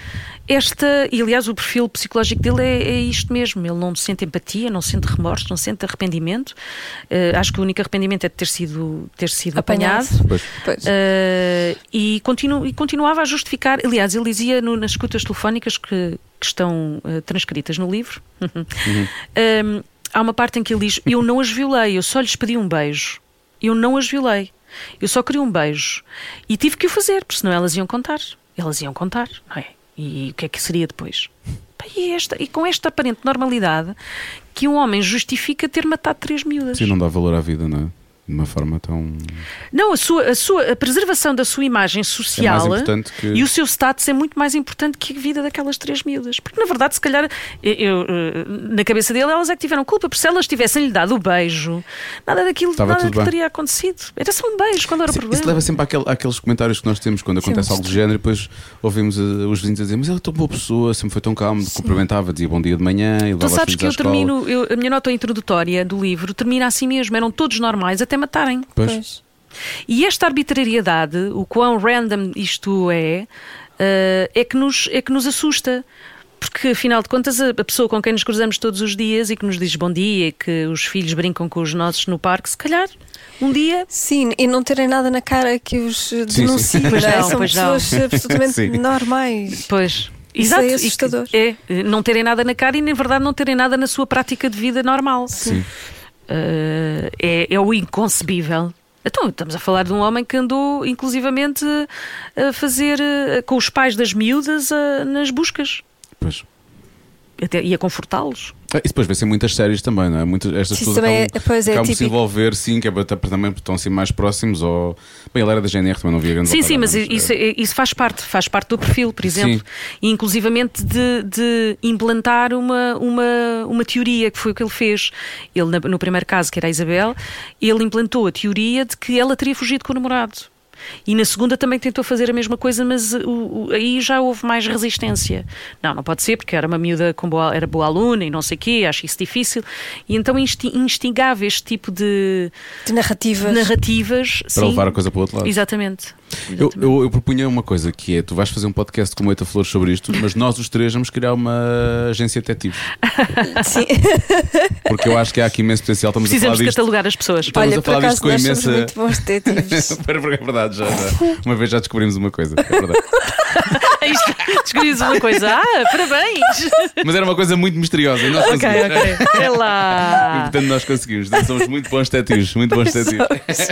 esta, e aliás o perfil psicológico dele é, é isto mesmo, ele não sente empatia, não sente remorso, não sente arrependimento. Eh, acho que o único arrependimento é de ter sido, ter sido Apanhado. apanhado. Pois. Pois. Uh, e, continu- e continuava a justificar. Aliás, ele dizia no- nas escutas telefónicas que, que estão uh, transcritas no livro. Um, há uma parte em que ele diz: Eu não as violei, eu só lhes pedi um beijo. Eu não as violei. Eu só queria um beijo. E tive que o fazer, porque senão elas iam contar. Elas iam contar, não é? E o que é que seria depois? E, esta, e com esta aparente normalidade que um homem justifica ter matado três miúdas. Sim, não dá valor à vida, não é? De uma forma tão. Não, a, sua, a, sua, a preservação da sua imagem social É mais importante que- e o seu status é muito mais importante que a vida daquelas três miúdas. Porque, na verdade, se calhar, eu- eh, na cabeça dele, elas é que tiveram culpa, porque se elas tivessem lhe dado o beijo, nada daquilo Estava nada bem. teria acontecido. Era só um beijo, quando era Sim, problema. isso leva sempre àquele- àqueles comentários que nós temos quando acontece algo do género e depois ouvimos eh, os vizinhos a dizer: Mas ele é tão boa pessoa, sempre foi tão calmo, cumprimentava, dizia bom dia de manhã e Tu sabes que eu termino, eu- a minha nota introdutória do livro termina assim mesmo, eram todos normais até matarem. Pois. Pois. E esta arbitrariedade, o quão random isto é, eh, é, que nos, é que nos assusta. Porque, afinal de contas, a a pessoa com quem nos cruzamos todos os dias e que nos diz bom dia, e que os filhos brincam com os nossos no parque, se calhar, um dia. Sim, e não terem nada na cara que os sim. denuncie, Pois não é? não, São pois não. pessoas absolutamente Sim. normais. Pois. Isso Exato. é e que- assustador. É, não terem nada na cara e, na verdade, não terem nada na sua prática de vida normal. Sim. Eh, é, é o inconcebível. Então, estamos a falar de um homem que andou, inclusivamente, a fazer eh, com os pais das miúdas eh, nas buscas. Pois. Até, ia confortá-los. Ah, E depois vê-se em muitas séries também, não é? Muitas, estas pessoas é- acabam, pois é acabam por se envolver, sim, que é para, para também estão assim mais próximos. Ou... Bem, ele era da GNR, também não via grande Sim, sim, mas isso, eh, isso faz parte, faz parte do perfil, por exemplo. Sim. E inclusivamente de, de implantar uma, uma, uma teoria, que foi o que ele fez. Ele, no primeiro caso, que era a Isabel, ele implantou a teoria de que ela teria fugido com o namorado. E na segunda também tentou fazer a mesma coisa, mas uh, o- o- aí já houve mais resistência. Não, não pode ser, porque era uma miúda com boa, era boa aluna e não sei o quê, acho isso difícil. E então insti- instigava este tipo de De narrativas. narrativas. Para sim. levar a coisa para o outro lado. Exatamente. Eu, eu, eu propunha uma coisa que é: tu vais fazer um podcast com o Moita Flores sobre isto, mas nós os três vamos criar uma agência de detetives. Sim. Porque eu acho que há aqui imenso potencial. Estamos a Precisamos falar disto. catalogar as pessoas. Estamos Olha, a falar disto com imensa. muito bons detetives. É verdade, já, já. Uma vez já descobrimos uma coisa. É verdade. Descobrimos uma coisa. Ah, parabéns! Mas era uma coisa muito misteriosa e nós ok, conseguimos. ok. É E lá. portanto nós conseguimos. Somos muito bons detetives. Muito bons detetives.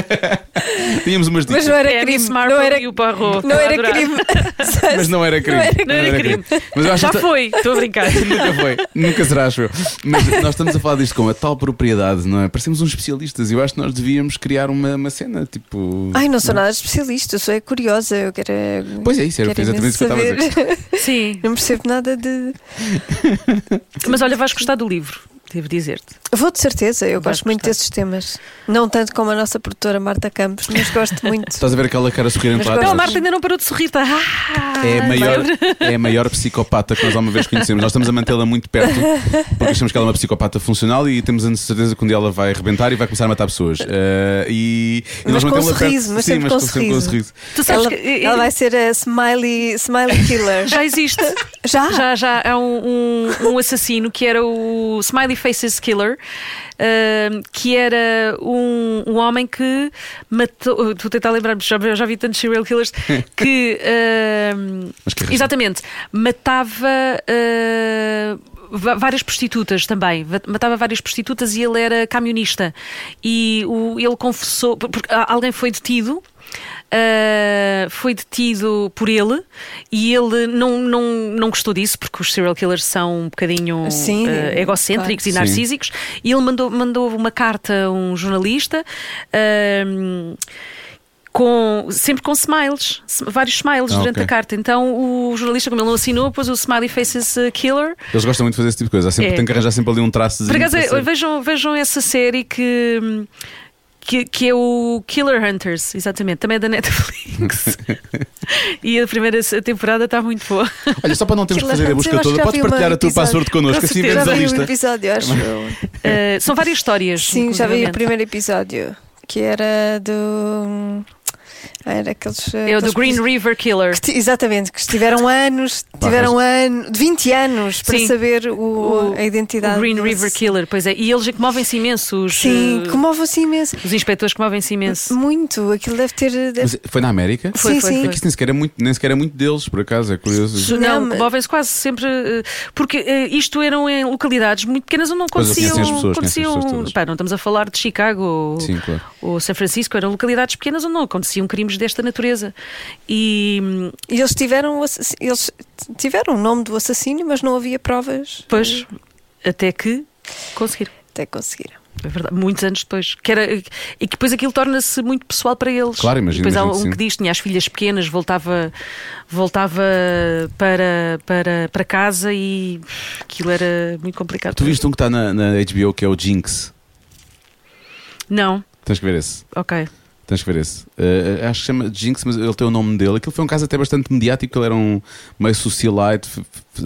Tínhamos umas dicas. Mas não era É crime. Não era, e o Poirot. não era crime. Mas não era crime. Não era Não era crime. Mas acho Já que- foi, estou a brincar. Nunca foi, nunca será, acho eu. Mas nós estamos a falar disto com a tal propriedade, não é? Parecemos uns especialistas e eu acho que nós devíamos criar uma, uma cena tipo. Ai, não sou nada especialista, eu sou é curiosa. Eu quero. Pois é, isso era exatamente isso que eu estava a dizer. Sim. Não percebo nada de. Mas olha, vais gostar do livro, devo dizer-te. Vou de certeza, eu Vais gosto muito gostar. desses temas. Não tanto como a nossa produtora Marta Campos, mas gosto muito. Estás a ver aquela cara lá gosto- Não, a? Marta ainda não parou de sorrir. Tá? Ah, É a, maior, é a maior psicopata que nós alguma vez conhecemos. Nós estamos a mantê-la muito perto porque achamos que ela é uma psicopata funcional e temos a certeza que um dia ela vai arrebentar e vai começar a matar pessoas. Eh, e, e Mas nós com mantê-la sorriso, perto. mas Sim, sempre mas com sempre com sorriso. Tu sabes Ela, que. ela vai ser a Smiley, smiley Killer. Já existe. Já? Já, já há um, um, um assassino que era o Smiley Faces Killer, ahm, que era um, um homem que matou. Estou a tentar lembrar-me, já, já vi tantos serial killers que. Mas que exatamente, matava. va- Várias prostitutas também, Va- matava várias prostitutas e ele era camionista. E o, ele confessou, porque alguém foi detido Uh, foi detido por ele e ele não, não, não gostou disso porque os serial killers são um bocadinho Sim, uh, egocêntricos claro. e narcísicos e ele mandou, mandou uma carta a um jornalista um, com, sempre com smiles, vários smiles Ah, durante ok. a carta. Então o jornalista, como ele não assinou, pôs o Smiley Faces uh, Killer. Eles gostam muito de fazer esse tipo de coisa. Sempre, É. Tem que arranjar sempre ali um traço. Por acaso, eh, vejam, vejam essa série que. Que, que é o Killer Hunters, exatamente, também é da Netflix. e a primeira temporada está muito boa. Olha, só para não termos que fazer a busca toda, podes partilhar a tua password connosco, assim vemos Já a vi o lista. episódio, acho. Uh, são várias histórias. Sim, já vi o primeiro episódio, que era do. Era aqueles. É o do Green River Killer. que Exatamente, que estiveram anos, tiveram ano, 20 anos para Sim. saber o, a identidade. O Green do River. Killer, pois é. E eles comovem-se imenso. Os, Sim, eh, comove-se imenso. os inspectores comovem-se imenso. Muito, aquilo deve ter. deve- Mas foi na América? Foi, sim, foi, sim. foi. É que isso nem sequer é muito, nem sequer é muito deles, por acaso, é curioso. Não, Não, mas- comovem-se quase sempre. eh, Porque eh, isto eram em localidades muito pequenas onde não eu aconteciam. conheço as pessoas, aconteciam conheço as pessoas todas. pá, não estamos a falar de Chicago ou, Sim, claro. ou São Francisco, eram localidades pequenas onde não aconteciam crimes desta natureza. E eles tiveram, eles tiveram o nome do assassino, mas não havia provas. depois, até que conseguiram. Até conseguiram. É verdade, muitos anos depois. Que era, e que depois aquilo torna-se muito pessoal para eles. Claro, imagino, Depois há um que diz: tinha as filhas pequenas, voltava, voltava para, para, para casa e aquilo era muito complicado. Tu viste um que está na, na HBO que é o Jinx. Não, Tens que ver esse. ok. Tens que ver esse. Eh, acho que chama Jinx, mas ele tem o nome dele. Aquilo foi um caso até bastante mediático. Ele era um meio socialite,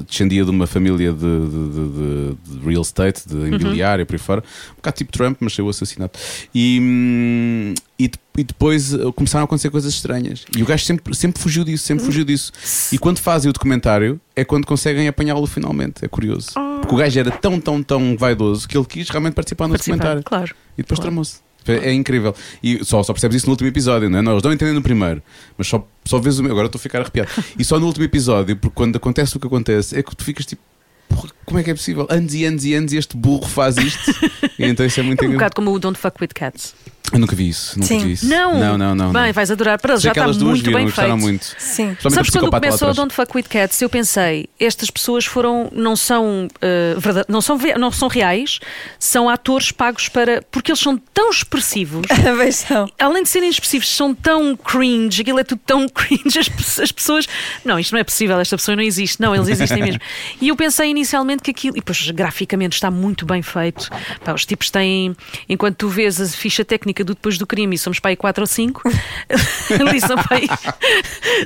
descendia de uma família de, de- de- de- real estate, de imobiliária, por aí fora. Um bocado tipo Trump, mas saiu assassinato. E, hum, e, e depois eh, começaram a acontecer coisas estranhas. E o gajo sempre, sempre fugiu disso, sempre fugiu disso. E quando fazem o documentário, é quando conseguem apanhá-lo finalmente. É curioso. Porque o gajo era tão, tão, tão vaidoso que ele quis realmente participar no Participar, documentário. claro. E depois Claro. tramou-se. É, incrível. E só, só percebes isso no último episódio, não é? Não, eles não entendem no primeiro, mas só, só vês o meu. Agora estou a ficar arrepiado. E só no último episódio, porque quando acontece o que acontece, é que tu ficas tipo. "Porra, Como é que é possível? Anos e anos e anos e este burro faz isto. e então isso é muito É um bocado como o Don't Fuck with Cats. Eu nunca vi isso. Nunca Sim. vi isso. Não, não, não. não, Bem, não. vais adorar. Para eles já está muito viram bem feito. muito. Sim. Sabes quando começou o atrás. Don't Fuck With Cats, eu pensei, estas pessoas foram, não são, eh, verdade, não são, não são reais, são atores pagos para, porque eles são tão expressivos, Beijão. além de serem expressivos, são tão cringe, aquilo é tudo tão cringe, as, as pessoas, não, isto não é possível, esta pessoa não existe, não, eles existem mesmo. E eu pensei inicialmente que aquilo, e depois graficamente está muito bem feito, Pá, os tipos têm, enquanto tu vês a ficha técnica do depois do crime, e somos para aí 4 ou 5, ali são para aí,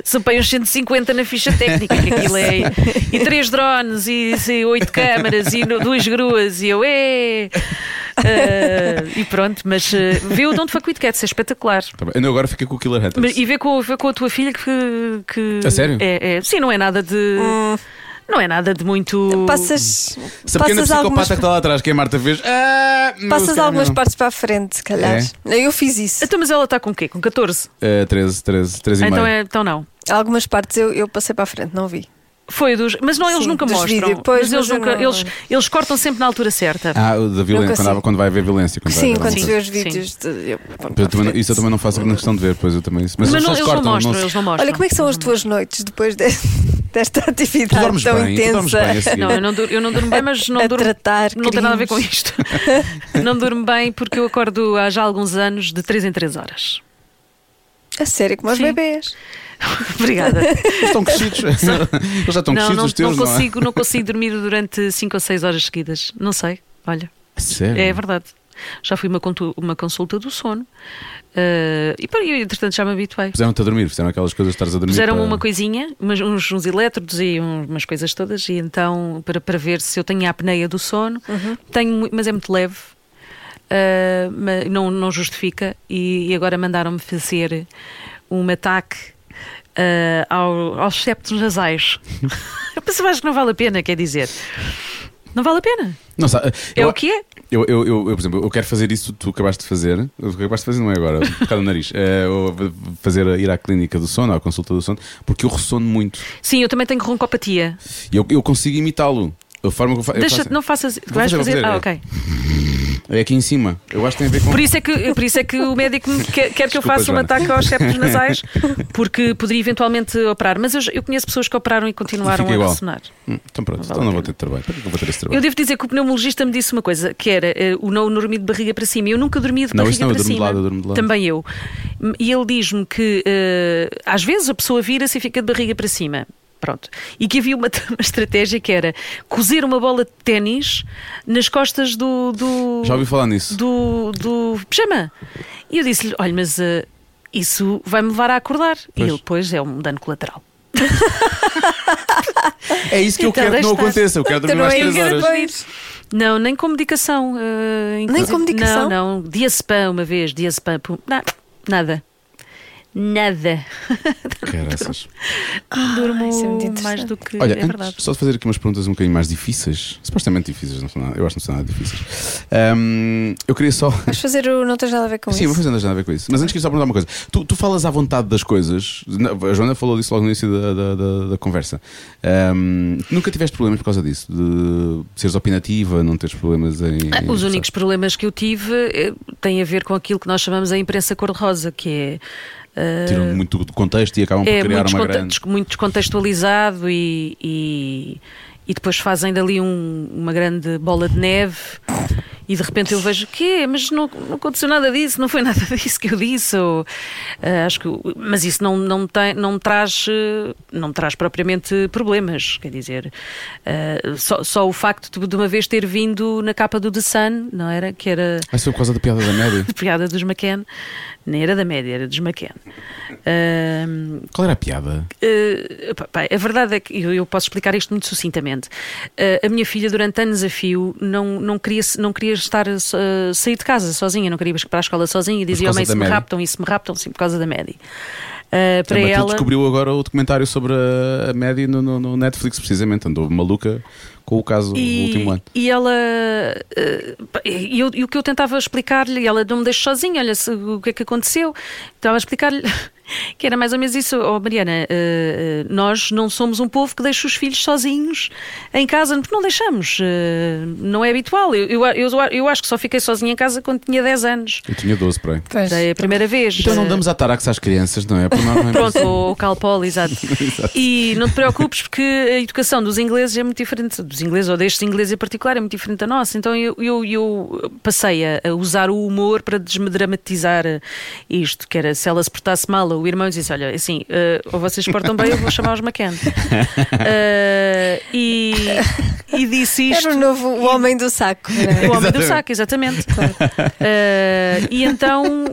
são para aí uns 150 na ficha técnica, que aquilo é, e três drones, e, e oito câmaras, e no- duas gruas, e eu, é. e pronto, mas uh, vê o Don't Fuck With Cats, é espetacular. Tá bem. Eu agora fiquei com o Killer Hunters. E vê com, vê com a tua filha que. que A sério? É, é- sim, não é nada de. Não é nada de muito. Passas, Se a pequena passas, algumas, psicopata que está lá atrás, que é a Marta fez. Ah, passas algumas não. partes para a frente, se calhar. Eu fiz isso. Então, mas ela está com o quê? Com 14? Eh, 13, 13, 13 e Ah, então, meio. é, então não. Algumas partes eu, eu passei para a frente, não vi. Foi dos. Mas não, eles Sim, nunca mostram. vídeos. Pois, mas eles, mas nunca, não- eles, eles cortam sempre na altura certa. Ah, o da violência, quando, há- quando vai haver violência. Quando Sim, quando se vê os vídeos. de- eu, também não- isso eu também não faço na questão de ver, pois eu também. Mas, mas eles não, eles não cortam, mostram, se- eles não mostram. Olha, como é que são as tuas noites depois de- desta atividade dormes tão bem, tu dormes intensa? bem a seguir. Não, eu não, dur- eu não durmo bem, mas não a durmo. tratar Não tem nada a ver com crimes. isto. não durmo bem porque eu acordo há já alguns anos de 3 em 3 horas. A sério, como os Sim. bebês. Obrigada. Eles estão crescidos. Eles já estão não, crescidos não, os teus, não não, consigo, não consigo dormir durante 5 ou 6 horas seguidas. Não sei, olha. é? Sério? É verdade. Já fui uma, uma consulta do sono. Eh, e, eu, entretanto, já me habituei. Fizeram-te a dormir, fizeram aquelas coisas de estares a dormir. Puseram-me para- uma coisinha, umas- uns, uns elétrodos e um- umas coisas todas, e então, para, para ver se eu tenho a apneia do sono, tenho, mu- mas é muito leve, ma- não, não justifica, e, e agora mandaram-me fazer um ataque ah, ao- aos septos nasais. eu pensava que não vale a pena, quer dizer. Não vale a pena. Não, sabe, É eu, o que é. Eu, eu, eu, por exemplo, eu quero fazer isso tu acabaste de fazer. O que acabaste de fazer não é agora, causa do nariz. É, fazer ir à clínica do sono, à consulta do sono, porque eu ressono muito. Sim, eu também tenho roncopatia. E eu, eu consigo imitá-lo. A forma que eu fa- eu Deixa, faço- não faças. Vais fazer, fazer. Ah, ok. É aqui em cima. Eu acho que tem a ver com. Por isso é que, por isso é que o médico quer, quer que eu faça um Joana. ataque aos septos nasais, porque poderia eventualmente operar. Mas eu, eu conheço pessoas que operaram e continuaram a ressonar. Hum, então pronto, Não vale então não vou ter trabalho. Para que eu vou ter esse Eu trabalho? devo dizer que o pneumologista me disse uma coisa, que era eh, o não dormir de barriga para cima. Eu nunca dormia de Não, barriga isso não, eu para durmo de cima. lado, eu durmo de lado. Também eu. E ele diz-me que eh, às vezes a pessoa vira-se e fica de barriga para cima. Pronto. E que havia uma, uma estratégia que era cozer uma bola de ténis nas costas do. do Já ouvi falar nisso. do, do pijama. E eu disse-lhe: olha, mas eh, isso vai-me levar a acordar. E Pois. ele, pois, é um dano colateral. É isso que eu Então, quero que não estar. aconteça. Eu quero dormir Então mais não é 3 isso. horas. Depois. Não, nem com medicação. eh, inclusive- com medicação? Não, não. Diazepam uma vez, diazepam. pum, na- nada. Nada. Caraças. Durmo isso é muito mais do que Olha, é antes verdade. só de fazer aqui umas perguntas um bocadinho mais difíceis, supostamente difíceis, não são nada, eu acho que não são nada difíceis. Ahm, eu queria só. Vais fazer o não tens nada a ver com Sim, vou isso. fazer nada a ver com isso. Mas antes queria só perguntar uma coisa. Tu, tu falas à vontade das coisas. A Joana falou disso logo no início da, da, da- da conversa. Ahm, nunca tiveste problemas por causa disso? De seres opinativa, não teres problemas em. Ah, em Os únicos problemas que eu tive eh, têm a ver com aquilo que nós chamamos a imprensa cor-de-rosa, que é. Tiram muito do contexto e acabam por é criar muito, uma grande. des- muito descontextualizado e, e, e depois fazem dali um- uma grande bola de neve e de repente eu vejo que mas não, não aconteceu nada disso, não foi nada disso que eu disse. Ou, eh, acho que, mas isso não, não, tem, não, me traz, eh, não me traz propriamente problemas. Quer dizer, eh, só, só o facto de, de uma vez ter vindo na capa do The Sun, não era? Que era Ah, isso foi por causa da piada da de piada dos McCann, nem era da média, era dos McCann. Ahm, Qual era a piada? Uh, pá, pá, a verdade é que eu, eu posso explicar isto muito sucintamente. Uh, a minha filha, durante anos a fio, não, não, queria, não queria estar a sair de casa sozinha, não queria ir para a escola sozinha e dizia: Oh, mãe, se me raptam, isso me raptam, sim, por causa da média. Uh, para a ela. descobriu agora o documentário sobre a, média no, no- no Netflix, precisamente. Andou maluca com o caso do último ano. E ela. eh, pá, E, eu- e o que eu tentava explicar-lhe, e ela não me deixou sozinha, olha o que é que aconteceu. Estava a explicar-lhe que era mais ou menos isso. Oh, Mariana, eh, nós não somos um povo que deixa os filhos sozinhos em casa, porque não deixamos. eh, não é habitual. Eu, eu, eu, eu acho que só fiquei sozinha em casa quando tinha 10 anos. Eu tinha 12 por aí. Pois. É a primeira vez. Então não damos atarax às crianças, não é? Não- é Pronto, o, o Calpol, exato. Exato. E não te preocupes porque a educação dos ingleses é muito diferente, dos ingleses ou destes ingleses em particular, é muito diferente da nossa. Então eu, eu, eu passei a, usar o humor para desdramatizar eh, isto, que era se ela se portasse mal, o irmão disse, olha, assim, eh, ou vocês portam bem, eu vou chamar os McCann. Eh, e, e disse isto. Era o novo o homem do saco. não é? O homem do saco, exatamente. Eh, e então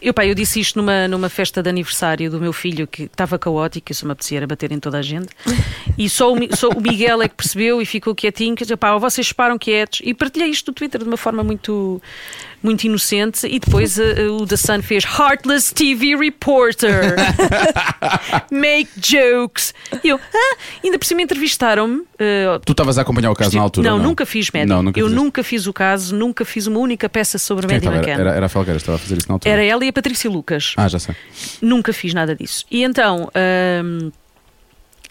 eu, pá, eu disse isto numa, numa festa de aniversário do meu filho que estava caótica, isso me apetecia era bater em toda a gente. E só o, só o Miguel é que percebeu e ficou quietinho, que dizia, pá, ou vocês param quietos. E partilhei isto no Twitter de uma forma muito, muito inocente. E depois eh, o The Sun fez Heartless TV Reporter. Make jokes. E eu, ah, ainda por cima entrevistaram-me. eh, Tu estavas a acompanhar o caso na altura? não, nunca fiz média. Não, nunca eu fizeste. nunca fiz o caso, nunca fiz uma única peça sobre Quem média estava? McCann. Era, era, era a Felgueira, estava a fazer isso na altura. Era ela e a Patrícia Lucas. Ah, já sei. Nunca fiz nada disso. E então. hum, eh,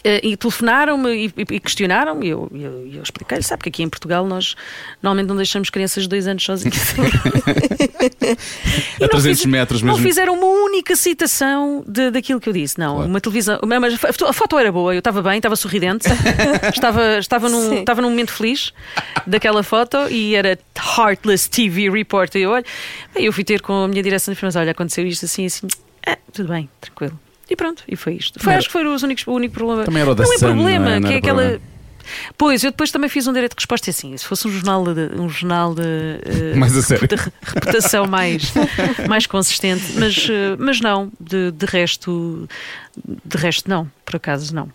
e telefonaram-me e, e- e questionaram-me e eu, eu, eu expliquei sabe que aqui em Portugal nós normalmente não deixamos crianças de dois anos sozinhas. A não 300 fiz- metros Não mesmo. fizeram uma única citação de, daquilo que eu disse. Não, Claro. uma televisão. Mas a fo- a foto era boa, eu estava bem, estava sorridente, estava, estava, num, Sim. estava num momento feliz daquela foto e era Heartless TV Reporter. E eu, olha, bem, eu fui ter com a minha direção de informação, olha, aconteceu isto assim, assim, ah, tudo bem, tranquilo. E pronto, e foi isto. Foi, Não acho que foi os únicos, o único problema. Também era o da não é Sun, problema, não é? Não que é era aquela. problema. Pois, eu depois também fiz um direito de resposta e assim, se fosse um jornal de, um jornal de eh, Mais a sério. de reputação mais, mais consistente, mas, eh, mas não, de, de resto, de resto não, por acaso não.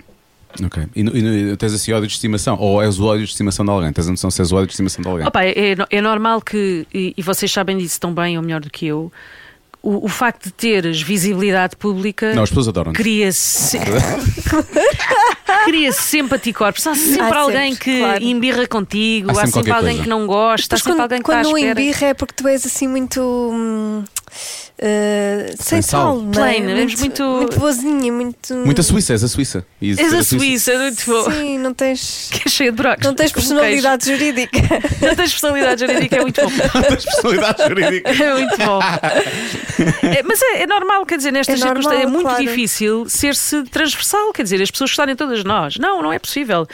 Ok. E, e no- tens assim ódio de estimação? Ou és o ódio de estimação de alguém? Tens a noção se és o ódio de estimação de alguém? Opa, é, no- é normal que, e, e vocês sabem disso tão bem ou melhor do que eu, o, o facto de teres visibilidade pública Não, as pessoas adoram-te. cria se... cria sempre anticorpos. Há sempre Há alguém sempre, que claro. embirra contigo, Há há sempre sempre, qualquer alguém coisa. que não gosta, há sempre quando, alguém que está à quando espera. embirra é porque tu és assim muito. hum, eh, sem, Sem sal. sal, não é? Plain, és muito- muito boazinha, muito. Muita Suíça, és a Suíça. És ser a Suíça, muito bom. Sim, não tens. Que é cheia de buracos. Não tens personalidade jurídica. Não tens personalidade jurídica, é muito bom. Tens personalidade jurídica. É muito bom. É, mas é, é normal, quer dizer, nestas É normal, circunstâncias é muito claro. difícil ser-se transversal, quer dizer, as pessoas gostarem todas de nós. Não, não é possível.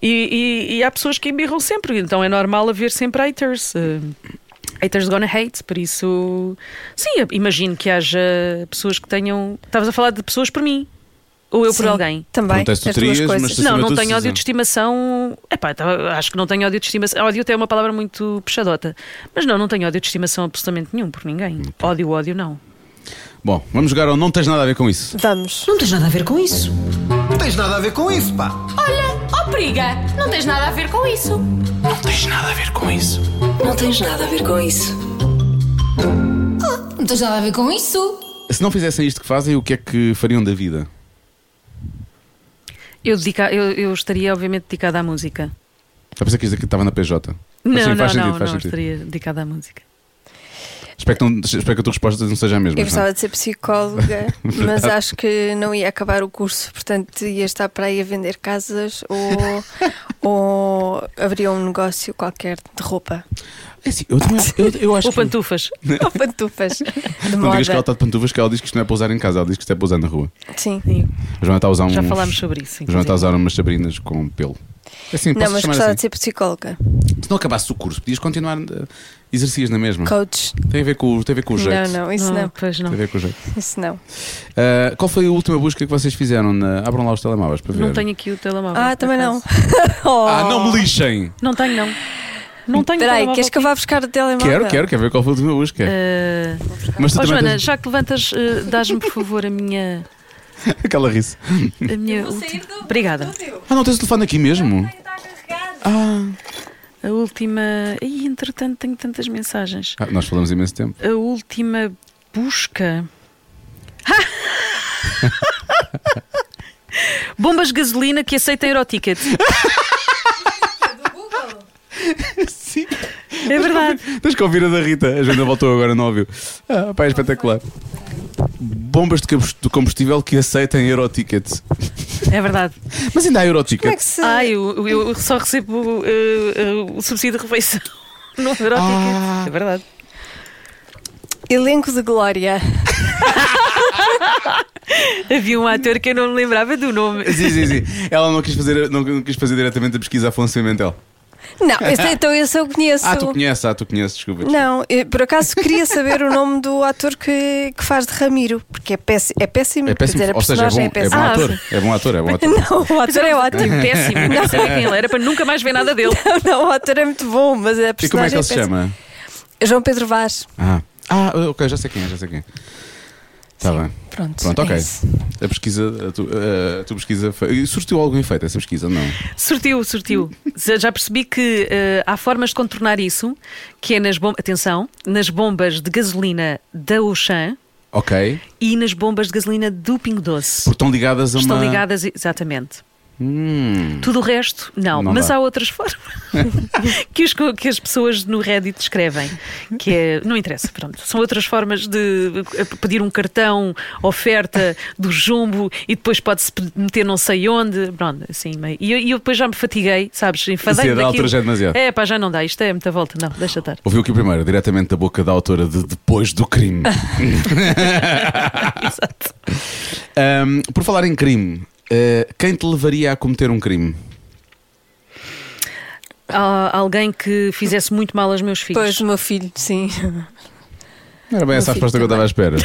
E, e- e há pessoas que embirram sempre, então é normal haver sempre haters. eh, Haters gonna hate, por isso. Sim, imagino que haja pessoas que tenham. Estavas a falar de pessoas por mim. Ou eu por Sim, alguém. Também. Se tu as duas terias, coisas. mas Não, não tenho ódio de estimação. Epá, tá, acho que não tenho ódio de estimação. Ódio até é uma palavra muito puxadota. Mas não, não tenho ódio de estimação absolutamente nenhum por ninguém. Ódio, ódio, não. Bom, vamos jogar ao Não Tens Nada a Ver com isso. Vamos. Não tens nada a ver com isso. Não tens nada a ver com isso, pá. Olha, ó periga, não tens nada a ver com isso. Não tens nada a ver com isso. Não tens nada a ver com isso. Não tens nada a ver com isso. Se não fizessem isto que fazem, o que é que fariam da vida? Eu, dedica, eu, eu estaria, obviamente, dedicada à música. Já pensei que isto aqui estava na PJ. Não, Mas sim, não, faz não, sentido, faz não, sentido. estaria dedicada à música. Espero que, não- espero que a tua resposta não seja a mesma. Eu não gostava de ser psicóloga, mas acho que não ia acabar o curso, portanto ia estar para aí a vender casas ou, ou abrir um negócio qualquer de roupa. É assim, eu, também- eu, eu acho Ou que... pantufas. Ou pantufas de Não digas que ela moda. está de pantufas, que ela diz que isto não é para usar em casa, ela diz que isto é para usar na rua. Sim. Sim, A Joana está a usar uns... já falámos sobre isso. A Joana está a inclusive. usar umas sabrinas com pelo. Assim, Não, mas gostava assim? de ser psicóloga. Se não acabasses o curso, podias continuar uh, exercias na mesma. Coach. Tem a ver com, o- tem a ver com o jeito. Não, não, isso Não, não. Pois não. Tem a ver com o jeito. Isso não. Uh, qual foi a última busca que vocês fizeram? Na... Abram lá os telemóveis para ver. Não tenho aqui o telemóvel. Ah, também não. Oh. Ah, não me lixem! Não tenho, não. Não tenho Espera aí, telemóvel queres que eu vá buscar o telemóvel? Quero, quero, quero ver qual foi a última busca. Eh, Mas tu também Joana, tens- já que levantas, eh, dás-me por favor a minha. Aquela risse. A minha ulti- Obrigada. Ah, não tens o telefone aqui mesmo? Ah. A última. Ih, entretanto, tenho tantas mensagens. Ah, nós falamos imenso tempo. A última busca. Bombas de gasolina que aceitem Euroticket. Sim. É verdade. Tens que ouvir a da Rita. A Joana voltou agora, não ouviu. Ah, pá, é espetacular. Bombas de combus- de combustível que aceitem Euroticket. É verdade. Mas ainda há Como é que se. Ah, eu, eu só recebo eh, eh, o subsídio de refeição no Euroticket. Ah. É verdade. Elenco de Glória. Havia um ator que eu não me lembrava do nome. Sim, sim, sim. Ela não quis fazer, não, quis fazer diretamente a pesquisa Afonso Pimentel. Não, esse, então esse eu conheço. Ah, tu conheces, ah, tu conheces, desculpa. desculpa. Não, eu, por acaso queria saber o nome do ator que, que faz de Ramiro, porque é péssimo. É péssimo, É péssimo, dizer, a ou seja, é bom, personagem é péssima. bom Ah, ator. É bom ator, é bom ator. Não, o ator é ótimo. Péssimo. Não sabia quem ele era para nunca mais ver nada dele. Não, não, o ator é muito bom, mas a E como é que ele se péssima. chama? João Pedro Vaz. Ah, ah ok, já sei quem é, já sei quem é. Está bem. Pronto, Pronto, é ok. A pesquisa, a, tu, a, a tua pesquisa foi. Surtiu algum efeito essa pesquisa? Não. Sortiu, sortiu. Já percebi que eh, há formas de contornar isso, que é nas bombas, atenção, nas bombas de gasolina da Auchan Ok. e nas bombas de gasolina do Pingo Doce. Porque estão ligadas a uma. Estão ligadas, exatamente. Hum. Tudo o resto, não. Não mas dá. há outras formas que, os- que as pessoas no Reddit escrevem. Que é, não interessa, pronto. São outras formas de eh, pedir um cartão, oferta do jumbo e depois pode-se meter não sei onde. Pronto, assim. E eu, e eu depois já me fatiguei, sabes? Enfadei a da altura já é demasiado. É, pá, já não dá. Isto é muita volta. Não, deixa estar. Ouviu aqui primeiro, diretamente da boca da autora de Depois do Crime. Exato. Ahm, por falar em crime, eh, quem te levaria a cometer um crime? Há alguém que fizesse muito mal aos meus filhos. Pois, o meu filho, sim. Não era bem essa a resposta que eu estava à espera.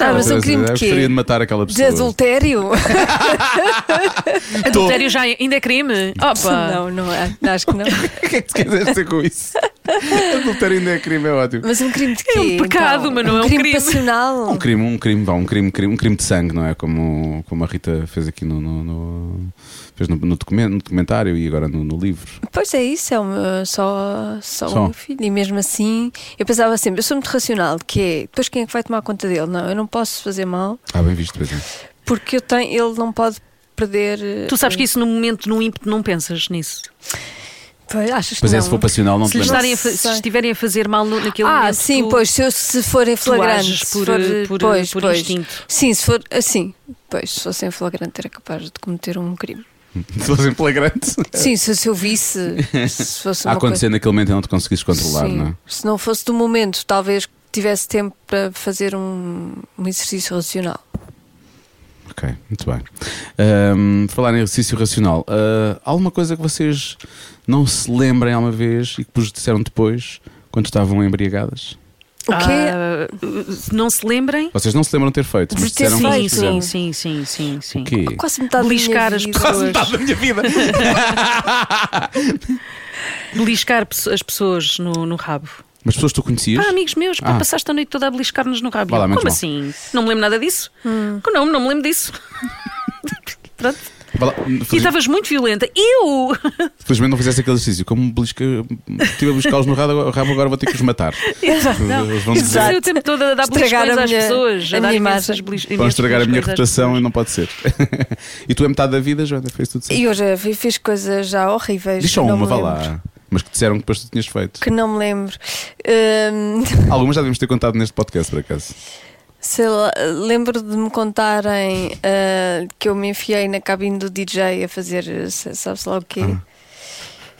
Ah, mas um Eu crime de gostaria quê? de matar aquela De pessoa. adultério? Adultério já ainda é crime? Opa! Não, não é. Acho que não. O que é que tu queres dizer com isso? Adultério ainda é crime, é ótimo. Mas um crime de quê? É um pecado, então? mas não é um crime. crime. passional. Um crime, um crime, um crime, crime- um crime de sangue, não é? Como, como a Rita fez aqui no, no, no- fez no, no documen- no documentário e agora no, no livro. Pois é isso, é o meu- só, só, Só. o meu filho. E mesmo assim, eu pensava sempre, eu sou muito racional, que é, depois quem é que vai tomar conta dele? Não, eu não posso fazer mal, Ah, bem visto, pois é. porque eu tenho, ele não pode perder. eh, Tu sabes que isso no momento, no ímpeto, não pensas nisso. Pois, achas que Pois não? é, se for passional, não Se, estarem se estiverem a fazer mal no- naquele Ah, momento. sim, tu- pois, se, eu, se for em tu flagrante, ages se por, for, por, pois, por pois. instinto. Sim, se for assim, pois, se fosse em flagrante era capaz de cometer um crime. Se fosse em flagrante. Sim, se, se eu visse, se fosse A acontecer naquele momento não te conseguisses coisa... controlar, Sim. não é? Se não fosse do momento, talvez tivesse tempo para fazer um, um exercício racional. Ok, muito bem. Ahm, falar em exercício racional, ah, há alguma coisa que vocês não se lembrem alguma vez e que vos disseram depois, quando estavam embriagadas? O quê? Ah, não se lembrem? Vocês não se lembram de ter feito, mas disseram que Sim, fizeram. sim, sim, sim, sim, sim. O quê? Quase metade Beliscar da as minha vida. pessoas. da minha vida. Beliscar as pessoas no, no rabo. Mas pessoas que tu conhecias? Ah, amigos meus, Ah. passaste a noite toda a beliscar-nos no rabo. Lá, Como mal. assim? Não me lembro nada disso? Não, não me lembro disso. Pronto. E estavas muito violenta. Eu! felizmente não fizesse aquele exercício. Como belisca, estive a buscá-los no rabo, rabo, agora vou ter que os matar. Dizer- passei o tempo todo a dar Estragar a às minha- pessoas. a A dar imensas imagem. belis- Vão estragar a minha reputação e não pode ser. e tu é metade da vida, Joana, fez tudo certo. E hoje fiz coisas já horríveis. Diz só que não uma, me vá lá. Mas que disseram que depois tu tinhas feito. Que não me lembro. Hum, Algumas já devemos ter contado neste podcast, por acaso. Sei lá, lembro de me contarem ah, que eu me enfiei na cabine do DJ a fazer se- sabe-se lá o quê. Ah.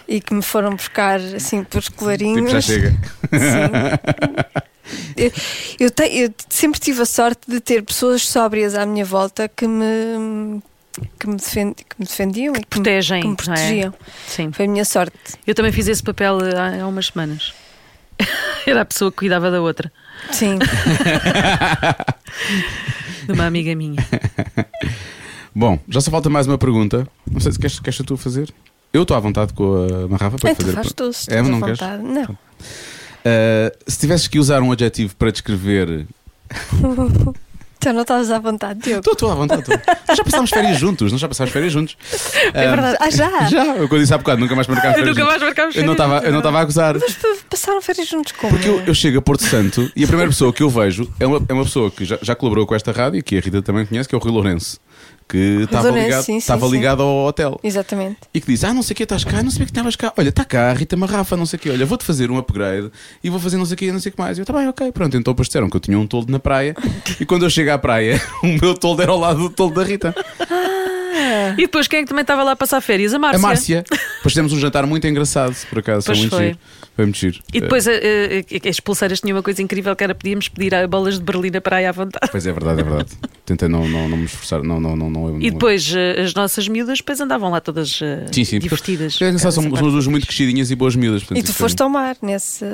E que me foram buscar assim pelos colarinhos. Tipo, já chega. Eu, eu, te- eu sempre tive a sorte de ter pessoas sóbrias à minha volta que me, que me, defend- que me defendiam e que me, protegem, que me é? protegiam. Sim. Foi a minha sorte. Eu também fiz esse papel há, há umas semanas. Era a pessoa que cuidava da outra, Sim. de uma amiga minha. Bom, já só falta mais uma pergunta. Não sei se queres, queres tu fazer. Eu estou à vontade com a Marrafa para É, tu fazer. faz tu, se É, não queres? Não. Uh, se tivesses que usar um adjetivo para descrever. Tu não estás à vontade, Diogo. Estou, estou à vontade. estou. Nós já passámos férias juntos, nós já passámos férias juntos. É verdade. Ah, já? Já, eu quando disse há bocado, nunca mais marcámos Eu férias nunca mais marcámos Eu não férias estava- eu não estava a gozar. Mas passaram férias juntos como? Porque eu, eu chego a Porto Santo e a primeira pessoa que eu vejo é uma, é uma pessoa que já, já colaborou com esta rádio, que a Rita também conhece, que é o Rui Lourenço, que estava Lourenço, ligado, sim, sim, estava ligado ao hotel. Exatamente. E que diz: Ah, não sei o que, estás cá, não sabia que estavas cá. Olha, está cá a Rita Marrafa, não sei o que. Olha, vou-te fazer um upgrade e vou fazer não sei o que, não sei o que mais. E eu, tá bem, ok. Pronto, então depois disseram que eu tinha um toldo na praia e quando eu chego à praia, o meu toldo era ao lado do toldo da Rita. E depois quem é que também estava lá a passar férias? A Márcia. A Márcia. Depois tivemos um jantar muito engraçado, por acaso. Pois foi. giro. Foi muito giro. E depois eh, as pulseiras tinham uma coisa incrível que era podíamos pedir a bolas de Berlim na praia à vontade. Pois é, verdade, é verdade. Tentei não, não, não me esforçar. Não, não, não, não, E depois eh, as nossas miúdas depois andavam lá todas Sim, sim. divertidas. porque É são, são duas muito crescidinhas e boas miúdas. portanto, E tu foi- foste ao mar nesse,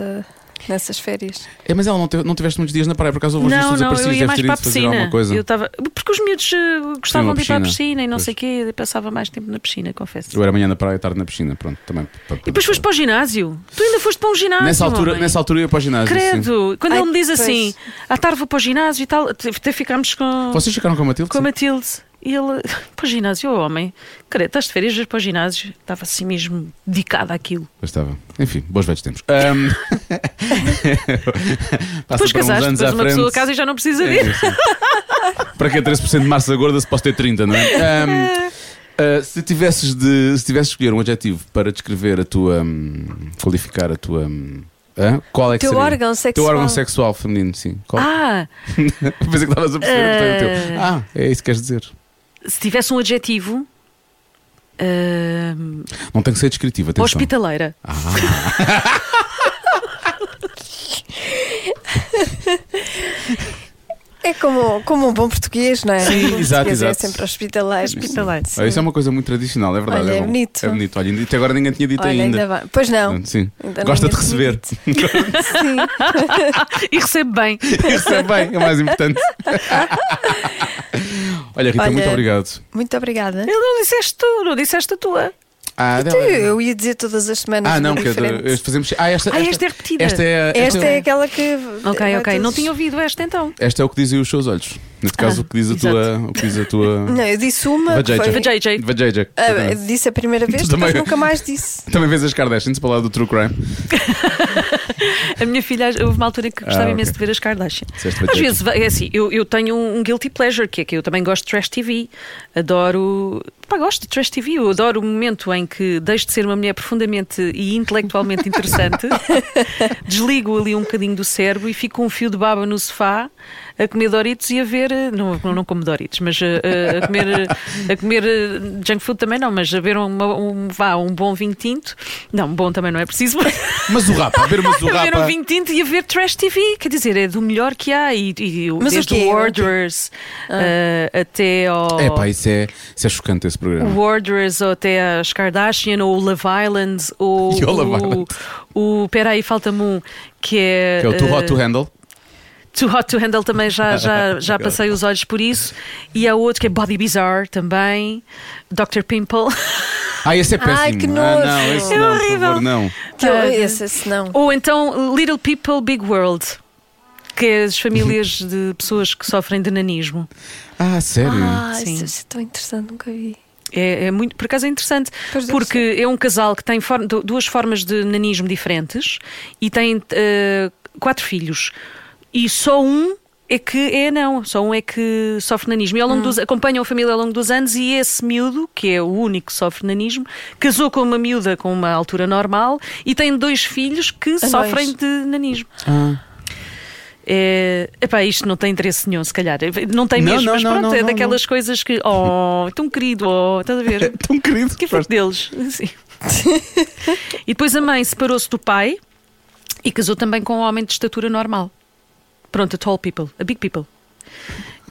nessas férias. É, mas ela não, teve, não tiveste muitos dias na praia, por acaso houve uns Não, não, eu ia mais para a piscina. Eu tava, porque os miúdos eh, gostavam Sim, de ir para a piscina. e não Pois. sei o quê, eu passava mais tempo na piscina, confesso. Eu era amanhã na praia, tarde na piscina, pronto, também. para- E depois foste para o ginásio. Tu ainda foste para um ginásio. Nessa altura, homem. nessa altura eu ia para o ginásio. sim. Credo, quando Ai, ele me diz pois. assim, à tarde vou para o ginásio e tal, até ficámos com, Vocês ficaram com a Matilde? com a Sim. Matilde. E ele, para o ginásio, oh, homem, credo, estás de férias, para o ginásio. Estava assim mesmo dedicado àquilo. Pois estava. Enfim, bons velhos tempos. Passa Depois casaste, depois uma pessoa casa e já não precisa de É, ir. Para que é 13% de massa gorda se posso ter 30, não é? Ahm, ah, se tivesses de se tivesses de escolher um adjetivo para descrever a tua hum, qualificar a tua hum, hã? qual é que Teu seria? órgão Teu sexual. órgão sexual feminino, sim. Qual? Ah, Pensei que estavas a perceber. portanto, o teu. Eh. Ah, é isso que queres dizer. Se tivesse um adjetivo. ahm, Não tem que ser descritivo, atenção. hospitaleira. Ah, É como, como um bom português, não é? Sim, Um exato, exato. É sempre hospitaleiro. Hospitaleiro. ah, isso é uma coisa muito tradicional, é verdade. Olha, é, é bonito. É bonito. Olha, e até agora ninguém tinha dito Olha, ainda. ainda. Pois não. Sim. Ainda Gosta de receber. Sim. E recebe bem. Isso é bem, é mais importante. Olha, Rita, Olha, muito obrigado. Muito obrigada. Ele não disseste tu, não disseste a tua. Ah, Tu, eu ia dizer todas as semanas. ah não, que é este fazemos. Ah, esta, Ah, esta é repetida. Esta é, Esta é aquela que. Ok, ok. Não todos- tinha ouvido esta então. esta é o que dizem os seus olhos. Neste caso, Ah, o que diz a exato. tua. O que diz a tua. Não, eu disse uma. Vajayjay. foi- Vajayjay. Vajayjay. Ah, disse a primeira vez, também- nunca mais disse. Também vês as Kardashians para lá do True Crime. A minha filha, houve uma altura em que gostava Ah, ok. imenso de ver as Kardashian. Às vezes, é assim, eu, eu tenho um guilty pleasure, que é que eu também gosto de trash TV. Adoro. Pá, gosto de trash TV. Eu adoro o momento em que deixo de ser uma mulher profundamente e intelectualmente interessante, desligo ali um bocadinho do cérebro e fico com um fio de baba no sofá a comer Doritos e a ver. eh, Não, não como Doritos, mas eh, eh, a comer, a comer junk food também não, mas a ver uma- um, vá, um bom vinho tinto. Não, bom também não é preciso. Mas o rapa, a ver, mas o A ver um vinho tinto e a ver trash TV, quer dizer, é do melhor que há. E, e Mas o desde o O Warders eh, até ao. É pá, isso é, isso é chocante esse o programa. Warders ou até as Kardashian ou o Love Island ou E o Love o, Island. o Peraí, falta-me um que é. Que é o Too Hot eh, to Handle. Too Hot to Handle também já, já, já passei os olhos por isso. E há outro que é Body Bizarre também, Dr. Pimple. Ah, esse é péssimo. Ai, que ah, nojo. não, esse É não, horrível. favor, não. Que eu, Ah, esse, esse não. Ou então Little People Big World, que é as famílias de pessoas que sofrem de nanismo. Ah, sério? Ah, Sim. isso, isso é tão interessante, nunca vi. É, é muito, por acaso é interessante, Pois porque é um casal que tem for- du- duas formas de nanismo diferentes e tem eh, quatro filhos. E só um é que é não, só um é que sofre nanismo. E ao Hum. longo dos, acompanham a família ao longo dos anos e esse miúdo, que é o único que sofre nanismo, casou com uma miúda com uma altura normal e tem dois filhos que sofrem de nanismo. É, epá, isto não tem interesse nenhum, se calhar. Não tem Não, mesmo, não, mas pronto, não, é não, daquelas coisas que, oh, tão querido, oh, estás a ver? Tão querido. Que é feito deles. Sim. e depois a mãe separou-se do pai e casou também com um homem de estatura normal. Pronto, a tall people, a big people.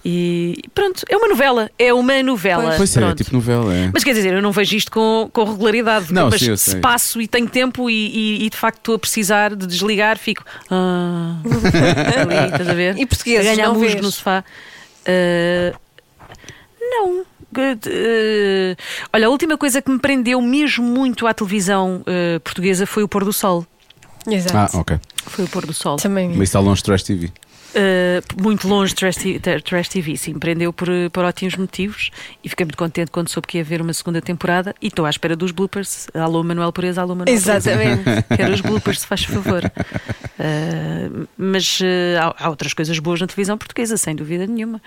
E pronto, é uma novela. É uma novela. Pois é, Pronto. tipo novela. É. Mas quer dizer, eu não vejo isto com, com regularidade. Não, mas sim, se sei. passo e tenho tempo e, e- e, de facto estou a precisar de desligar, fico. Ah, ali, estás a ver? E portugueses, A ganhar não musgo no sofá. Ah, não. Good. Ah, olha, a última coisa que me prendeu mesmo muito à televisão ah, portuguesa foi o pôr do sol. Exato. Ah, ok. Foi o pôr do sol. Também. Mas está longe de TV. Uh, muito longe de Trash, TV, sim, prendeu por, uh, por ótimos motivos e fiquei muito contente quando soube que ia haver uma segunda temporada e estou à espera dos bloopers. Alô Manuel Pureza, alô Manuel Pureza. Exatamente. Quero os bloopers, se faz favor. Uh, mas uh, há, há outras coisas boas na televisão portuguesa, sem dúvida nenhuma.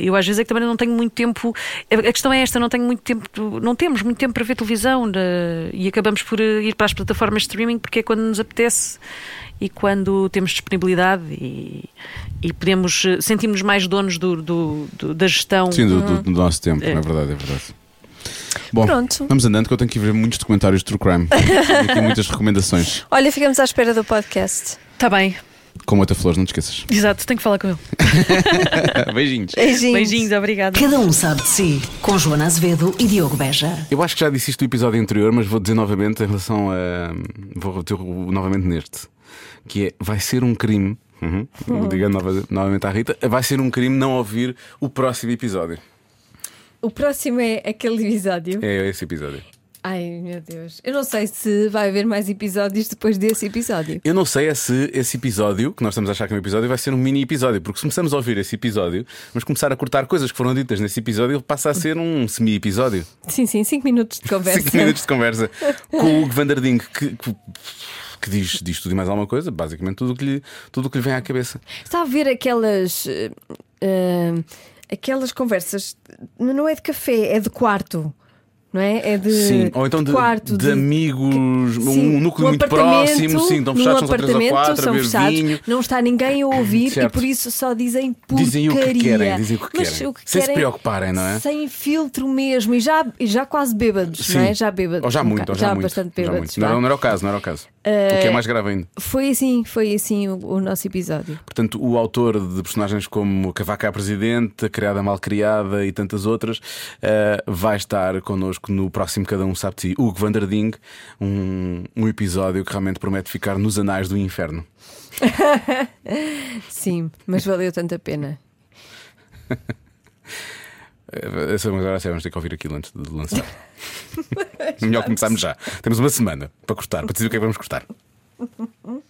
Eu às vezes é que também não tenho muito tempo. A questão é esta: não tenho muito tempo, não temos muito tempo para ver televisão uh, e acabamos por ir para as plataformas de streaming porque é quando nos apetece e quando temos disponibilidade e, e podemos uh, sentimos mais donos do, do- do- da gestão. Sim, do, do- do nosso tempo, É. é verdade, é verdade. Bom, Pronto. vamos andando que eu tenho que ver muitos documentários de True Crime. Tenho aqui muitas recomendações. Olha, ficamos à espera do podcast. Está bem, Com muita flores, não te esqueças. exato, tenho que falar com ele. Beijinhos. Beijinhos. Beijinhos, obrigada. Cada um sabe de si. Com Joana Azevedo e Diogo Beja. Eu acho que já disse isto no episódio anterior, mas vou dizer novamente em relação a. Vou repetir novamente neste. Que é: vai ser um crime. Uhum, digando nova- novamente à Rita, vai ser um crime não ouvir o próximo episódio. O próximo é aquele episódio. É esse episódio. Ai meu Deus. Eu não sei se vai haver mais episódios depois desse episódio. Eu não sei é se esse episódio, que nós estamos a achar que é um episódio, vai ser um mini episódio, porque se começamos a ouvir esse episódio, vamos começar a cortar coisas que foram ditas nesse episódio, ele passa a ser um semi-episódio. Sim, sim, 5 minutos de conversa. 5 minutos de conversa com o Hugo Vanderding, que, que, que diz, diz tudo e mais alguma coisa, basicamente tudo que lhe, tudo o que lhe vem à cabeça. Está a ver aquelas. eh, aquelas conversas. Não é de café, é de quarto. Não é? É de. Sim, ou então de, quarto, de amigos, Sim, um núcleo num muito próximo, sim, estão fechados, são três ou apartamento, quatro, são fechados, vinho. não está ninguém a ouvir e Certo. por isso só dizem porcaria. Dizem o que querem, dizem o que Mas querem. o que Sem se querem, preocuparem, não é? Sem filtro mesmo e já, e já quase bêbados, não é? Sim. Já bêbados. Ou já um muito, bocado- ou já, muito. bastante já bêbados. muito. Não, não era o caso, não era o caso. o que é mais grave ainda. Foi assim, foi assim o, o nosso episódio. Portanto, o autor de personagens como Cavaca a Presidente, A Criada Mal Criada e tantas outras, eh, vai estar connosco no próximo Cada Um Sabe de Si, Hugo Vanderding, um, um episódio que realmente promete ficar nos anais do inferno. Sim, mas valeu tanta pena. Eh, mas agora sério, vamos ter que ouvir aquilo antes de lançar. Melhor começarmos já. Temos uma semana para cortar, para decidir o que é que vamos cortar.